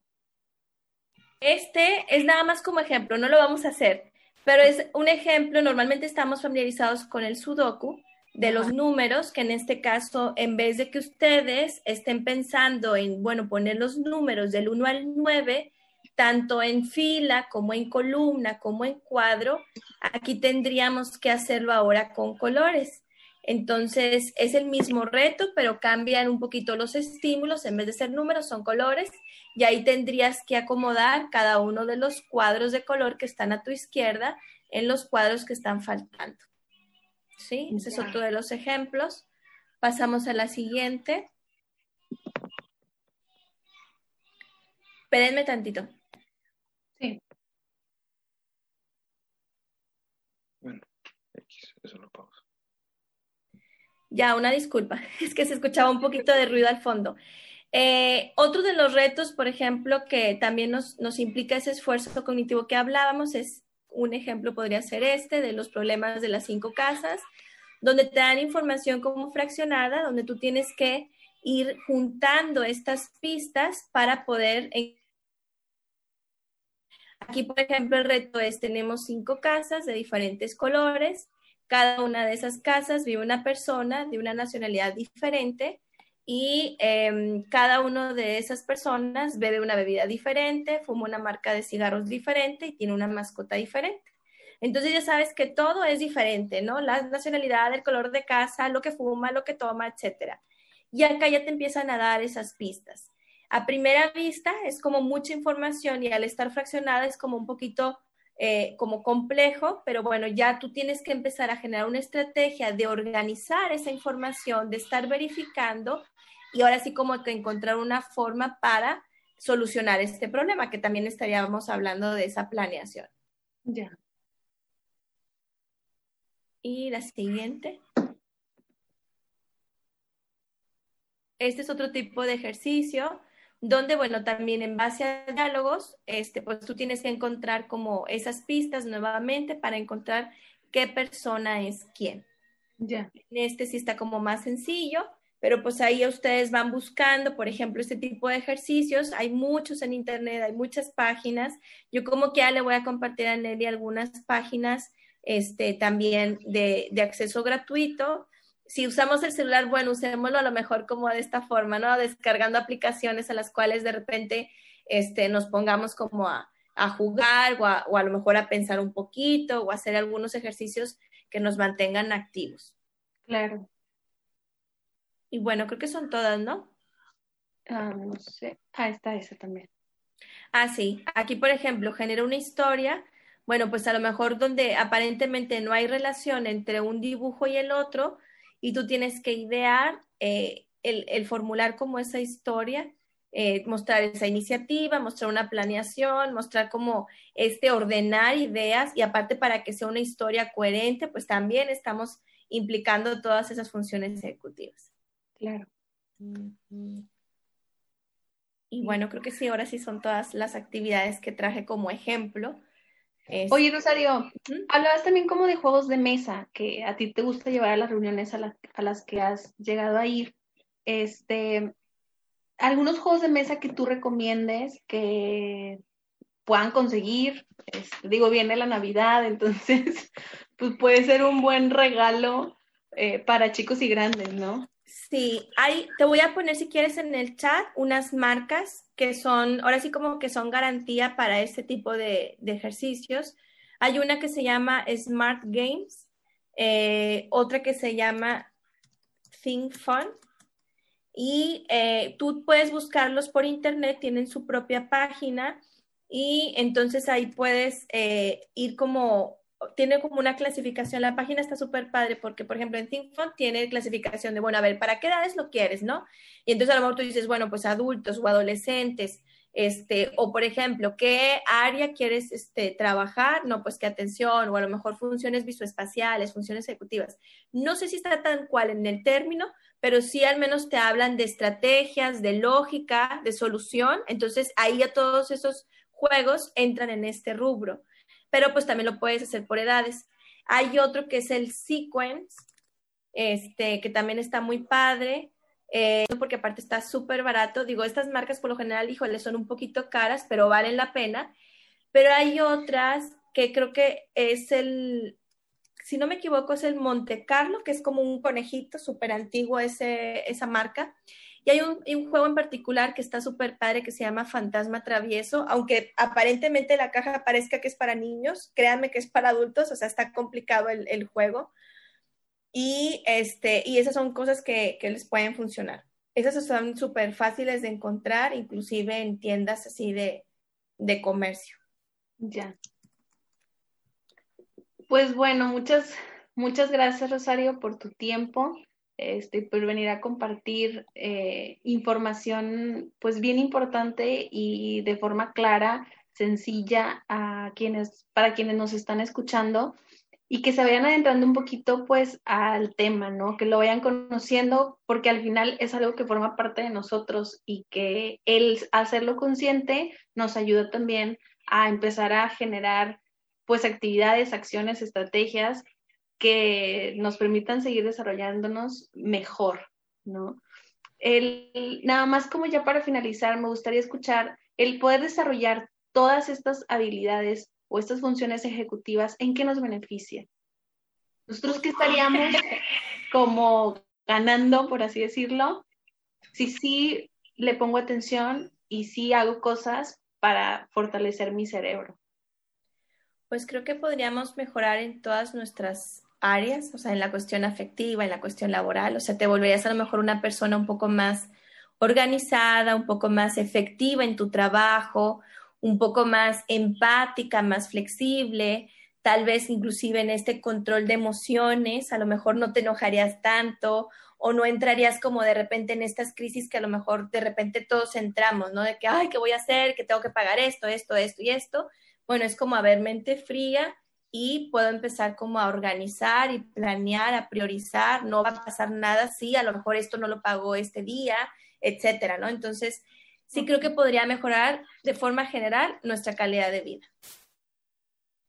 Este es nada más como ejemplo, no lo vamos a hacer, pero es un ejemplo, normalmente estamos familiarizados con el sudoku de los números, que en este caso, en vez de que ustedes estén pensando en, bueno, poner los números del 1 al 9, tanto en fila como en columna, como en cuadro, aquí tendríamos que hacerlo ahora con colores. Entonces, es el mismo reto, pero cambian un poquito los estímulos, en vez de ser números, son colores y ahí tendrías que acomodar cada uno de los cuadros de color que están a tu izquierda en los cuadros que están faltando. ¿Sí? Ese es otro de los ejemplos. Pasamos a la siguiente. Espérenme tantito. Sí. Bueno, X, eso lo pauso. Ya, una disculpa, es que se escuchaba un poquito de ruido al fondo. Eh, otro de los retos, por ejemplo, que también nos, nos implica ese esfuerzo cognitivo que hablábamos, es un ejemplo podría ser este, de los problemas de las cinco casas, donde te dan información como fraccionada, donde tú tienes que ir juntando estas pistas para poder... Aquí, por ejemplo, el reto es, tenemos cinco casas de diferentes colores, cada una de esas casas vive una persona de una nacionalidad diferente y eh, cada una de esas personas bebe una bebida diferente, fuma una marca de cigarros diferente y tiene una mascota diferente. Entonces ya sabes que todo es diferente, ¿no? La nacionalidad, el color de casa, lo que fuma, lo que toma, etcétera. Y acá ya te empiezan a dar esas pistas. A primera vista es como mucha información y al estar fraccionada es como un poquito eh, como complejo, pero bueno, ya tú tienes que empezar a generar una estrategia de organizar esa información, de estar verificando y ahora sí como que encontrar una forma para solucionar este problema, que también estaríamos hablando de esa planeación. Ya. Y la siguiente. Este es otro tipo de ejercicio donde, bueno, también en base a diálogos, este, pues tú tienes que encontrar como esas pistas nuevamente para encontrar qué persona es quién. Ya. Este sí está como más sencillo, pero pues ahí ustedes van buscando, por ejemplo, este tipo de ejercicios. Hay muchos en internet, hay muchas páginas. Yo como que ya le voy a compartir a Nelly algunas páginas este, también de, de acceso gratuito si usamos el celular, bueno, usémoslo a lo mejor como de esta forma, ¿no? Descargando aplicaciones a las cuales de repente este, nos pongamos como a, a jugar o a, lo mejor a pensar un poquito o hacer algunos ejercicios que nos mantengan activos. Claro. Y bueno, creo que son todas, ¿no? Ah, no sé. Ah, está esa también. Ah, sí. Aquí, por ejemplo, genera una historia bueno, pues a lo mejor donde aparentemente no hay relación entre un dibujo y el otro, y tú tienes que idear eh, el, formular como esa historia, eh, mostrar esa iniciativa, mostrar una planeación, mostrar como este ordenar ideas y aparte para que sea una historia coherente, pues también estamos implicando todas esas funciones ejecutivas. Claro. Y bueno, creo que sí, ahora sí son todas las actividades que traje como ejemplo. Oye, Rosario, hablabas también como de juegos de mesa, que a ti te gusta llevar a las reuniones a, a las que has llegado a ir. Este, algunos juegos de mesa que tú recomiendes que puedan conseguir. Este, digo, viene la Navidad, entonces, pues puede ser un buen regalo eh, para chicos y grandes, ¿no? Sí, te voy a poner si quieres en el chat unas marcas que son, ahora sí como que son garantía para este tipo de, ejercicios. Hay una que se llama Smart Games, eh, otra que se llama Think Fun. Y eh, tú puedes buscarlos por internet, tienen su propia página y entonces ahí puedes eh, ir como tiene como una clasificación, la página está súper padre porque, por ejemplo, en ThinkFund tiene clasificación de, bueno, a ver, ¿para qué edades lo quieres, no? Y entonces a lo mejor tú dices, bueno, pues adultos o adolescentes, este, o por ejemplo, ¿qué área quieres este, trabajar? No, pues qué atención, o a lo mejor funciones visoespaciales, funciones ejecutivas. No sé si está tan cual en el término, pero sí al menos te hablan de estrategias, de lógica, de solución. Entonces ahí a todos esos juegos entran en este rubro pero pues también lo puedes hacer por edades. Hay otro que es el Sequence, este, que también está muy padre, eh, porque aparte está súper barato. Digo, estas marcas por lo general, híjole, son un poquito caras, pero valen la pena. Pero hay otras que creo que es el, si no me equivoco, es el Monte Carlo, que es como un conejito súper antiguo esa marca. Y hay un, juego en particular que está súper padre que se llama Fantasma Travieso, aunque aparentemente la caja parezca que es para niños, créanme que es para adultos, o sea, está complicado el, juego. Y, este, y esas son cosas que, les pueden funcionar. Esas son súper fáciles de encontrar, inclusive en tiendas así de, de comercio. Ya. Pues bueno, muchas, muchas gracias Rosario por tu tiempo este, por venir a compartir eh, información pues bien importante y de forma clara, sencilla a quienes, para quienes nos están escuchando y que se vayan adentrando un poquito pues al tema, ¿no? Que lo vayan conociendo porque al final es algo que forma parte de nosotros y que el hacerlo consciente nos ayuda también a empezar a generar pues actividades, acciones, estrategias que nos permitan seguir desarrollándonos mejor, ¿no? El, nada más como ya para finalizar, me gustaría escuchar el poder desarrollar todas estas habilidades o estas funciones ejecutivas, ¿en qué nos beneficia? Nosotros que estaríamos como ganando, por así decirlo, si sí le pongo atención y sí hago cosas para fortalecer mi cerebro. Pues creo que podríamos mejorar en todas nuestras áreas, o sea, en la cuestión afectiva, en la cuestión laboral, o sea, te volverías a lo mejor una persona un poco más organizada, un poco más efectiva en tu trabajo, un poco más empática, más flexible, tal vez inclusive en este control de emociones, a lo mejor no te enojarías tanto o no entrarías como de repente en estas crisis que a lo mejor de repente todos entramos, ¿no? De que, ay, ¿qué voy a hacer? Que tengo que pagar esto, esto, esto y esto. Bueno, es como haber mente fría y puedo empezar como a organizar y planear, a priorizar, no va a pasar nada si a lo mejor esto no lo pagó este día, etcétera, ¿no? Entonces, sí creo que podría mejorar de forma general nuestra calidad de vida.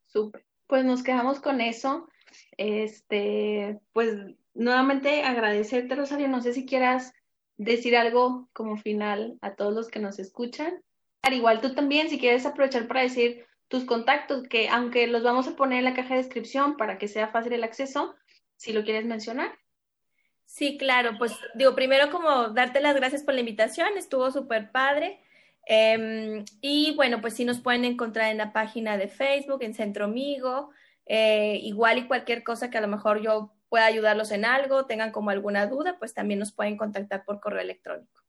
Súper. Pues nos quedamos con eso. Este, pues nuevamente agradecerte, Rosario. No sé si quieras decir algo como final a todos los que nos escuchan. Al igual tú también, si quieres aprovechar para decir tus contactos, que aunque los vamos a poner en la caja de descripción para que sea fácil el acceso, si lo quieres mencionar. Sí, claro, pues digo, primero como darte las gracias por la invitación, estuvo súper padre. Em, y bueno, pues sí nos pueden encontrar en la página de Facebook, en Centro Amigo, eh, igual y cualquier cosa que a lo mejor yo pueda ayudarlos en algo, tengan como alguna duda, pues también nos pueden contactar por correo electrónico.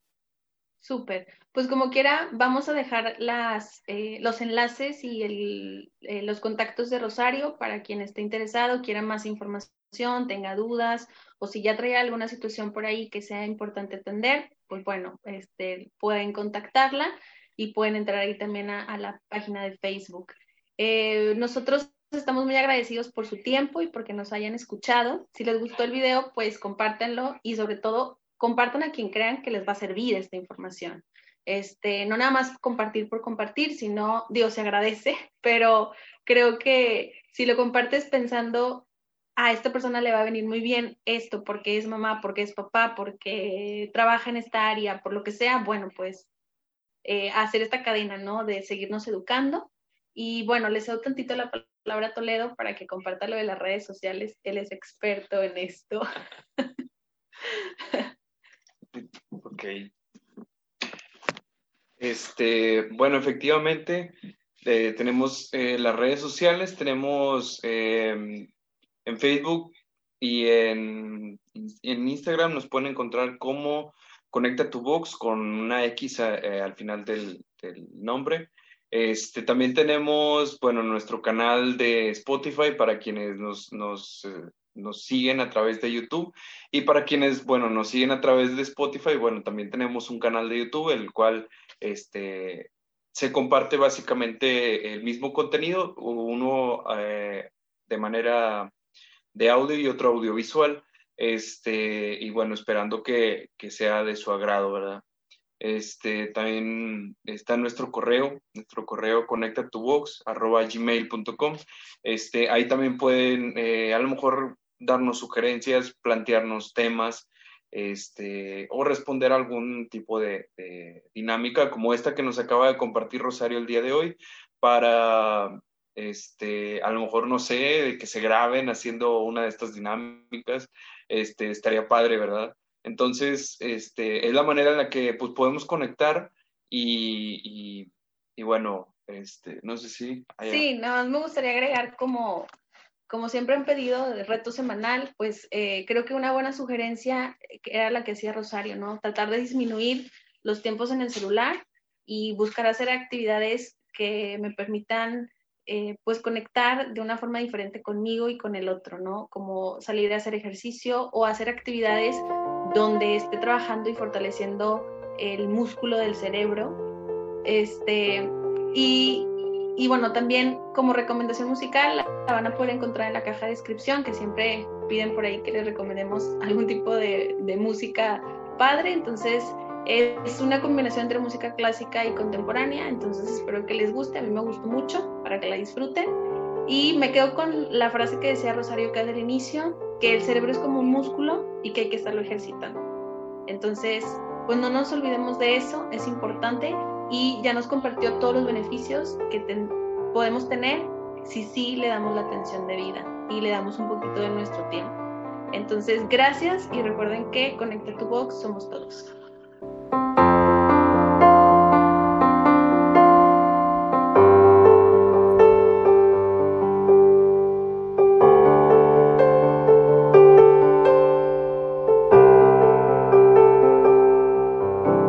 Súper. Pues como quiera, vamos a dejar eh, los enlaces y eh, los contactos de Rosario para quien esté interesado, quiera más información, tenga dudas o si ya trae alguna situación por ahí que sea importante atender, pues bueno, este, pueden contactarla y pueden entrar ahí también a, la página de Facebook. Eh, nosotros estamos muy agradecidos por su tiempo y porque nos hayan escuchado. Si les gustó el video, pues compártanlo y sobre todo compartan a quien crean que les va a servir esta información. Este, no nada más compartir por compartir, sino, Dios se agradece, pero creo que si lo compartes pensando, a esta persona le va a venir muy bien esto, porque es mamá, porque es papá, porque trabaja en esta área, por lo que sea, bueno, pues eh, hacer esta cadena, ¿no? De seguirnos educando. Y bueno, les doy tantito la palabra a Toledo para que comparta lo de las redes sociales. Él es experto en esto. Ok. Este, bueno, efectivamente, eh, tenemos eh, las redes sociales, tenemos em, en Facebook y en, Instagram nos pueden encontrar como Conecta tu Box con una X eh, al final del, del, nombre. Este, también tenemos, bueno, nuestro canal de Spotify para quienes nos, nos nos siguen a través de YouTube. Y para quienes, bueno, nos siguen a través de Spotify, bueno, también tenemos un canal de YouTube, el cual este, se comparte básicamente el mismo contenido, uno eh, de manera de audio y otro audiovisual. Este, y bueno, esperando que, que sea de su agrado, ¿verdad? Este, también está nuestro correo, nuestro correo conecta tu box arroba gmail.com. Este, ahí también pueden eh, a lo mejor darnos sugerencias, plantearnos temas, este, o responder algún tipo de, dinámica como esta que nos acaba de compartir Rosario el día de hoy, para, este, a lo mejor, no sé, que se graben haciendo una de estas dinámicas, este, estaría padre, ¿verdad? Entonces, este, es la manera en la que pues, podemos conectar y, y, bueno, este, no sé si... Sí, no, me gustaría agregar como como siempre han pedido de reto semanal, pues eh, creo que una buena sugerencia era la que hacía Rosario, ¿no? Tratar de disminuir los tiempos en el celular y buscar hacer actividades que me permitan eh, pues conectar de una forma diferente conmigo y con el otro, ¿no? Como salir a hacer ejercicio o hacer actividades donde esté trabajando y fortaleciendo el músculo del cerebro. Este, y, y bueno, también como recomendación musical la van a poder encontrar en la caja de descripción, que siempre piden por ahí que les recomendemos algún tipo de, música padre. Entonces es una combinación entre música clásica y contemporánea. Entonces espero que les guste. A mí me gustó mucho para que la disfruten. Y me quedo con la frase que decía Rosario que al inicio, que el cerebro es como un músculo y que hay que estarlo ejercitando. Entonces, pues no nos olvidemos de eso, es importante y ya nos compartió todos los beneficios que podemos tener si sí le damos la atención de vida y le damos un poquito de nuestro tiempo. Entonces, gracias y recuerden que Conecta tu Box somos todos.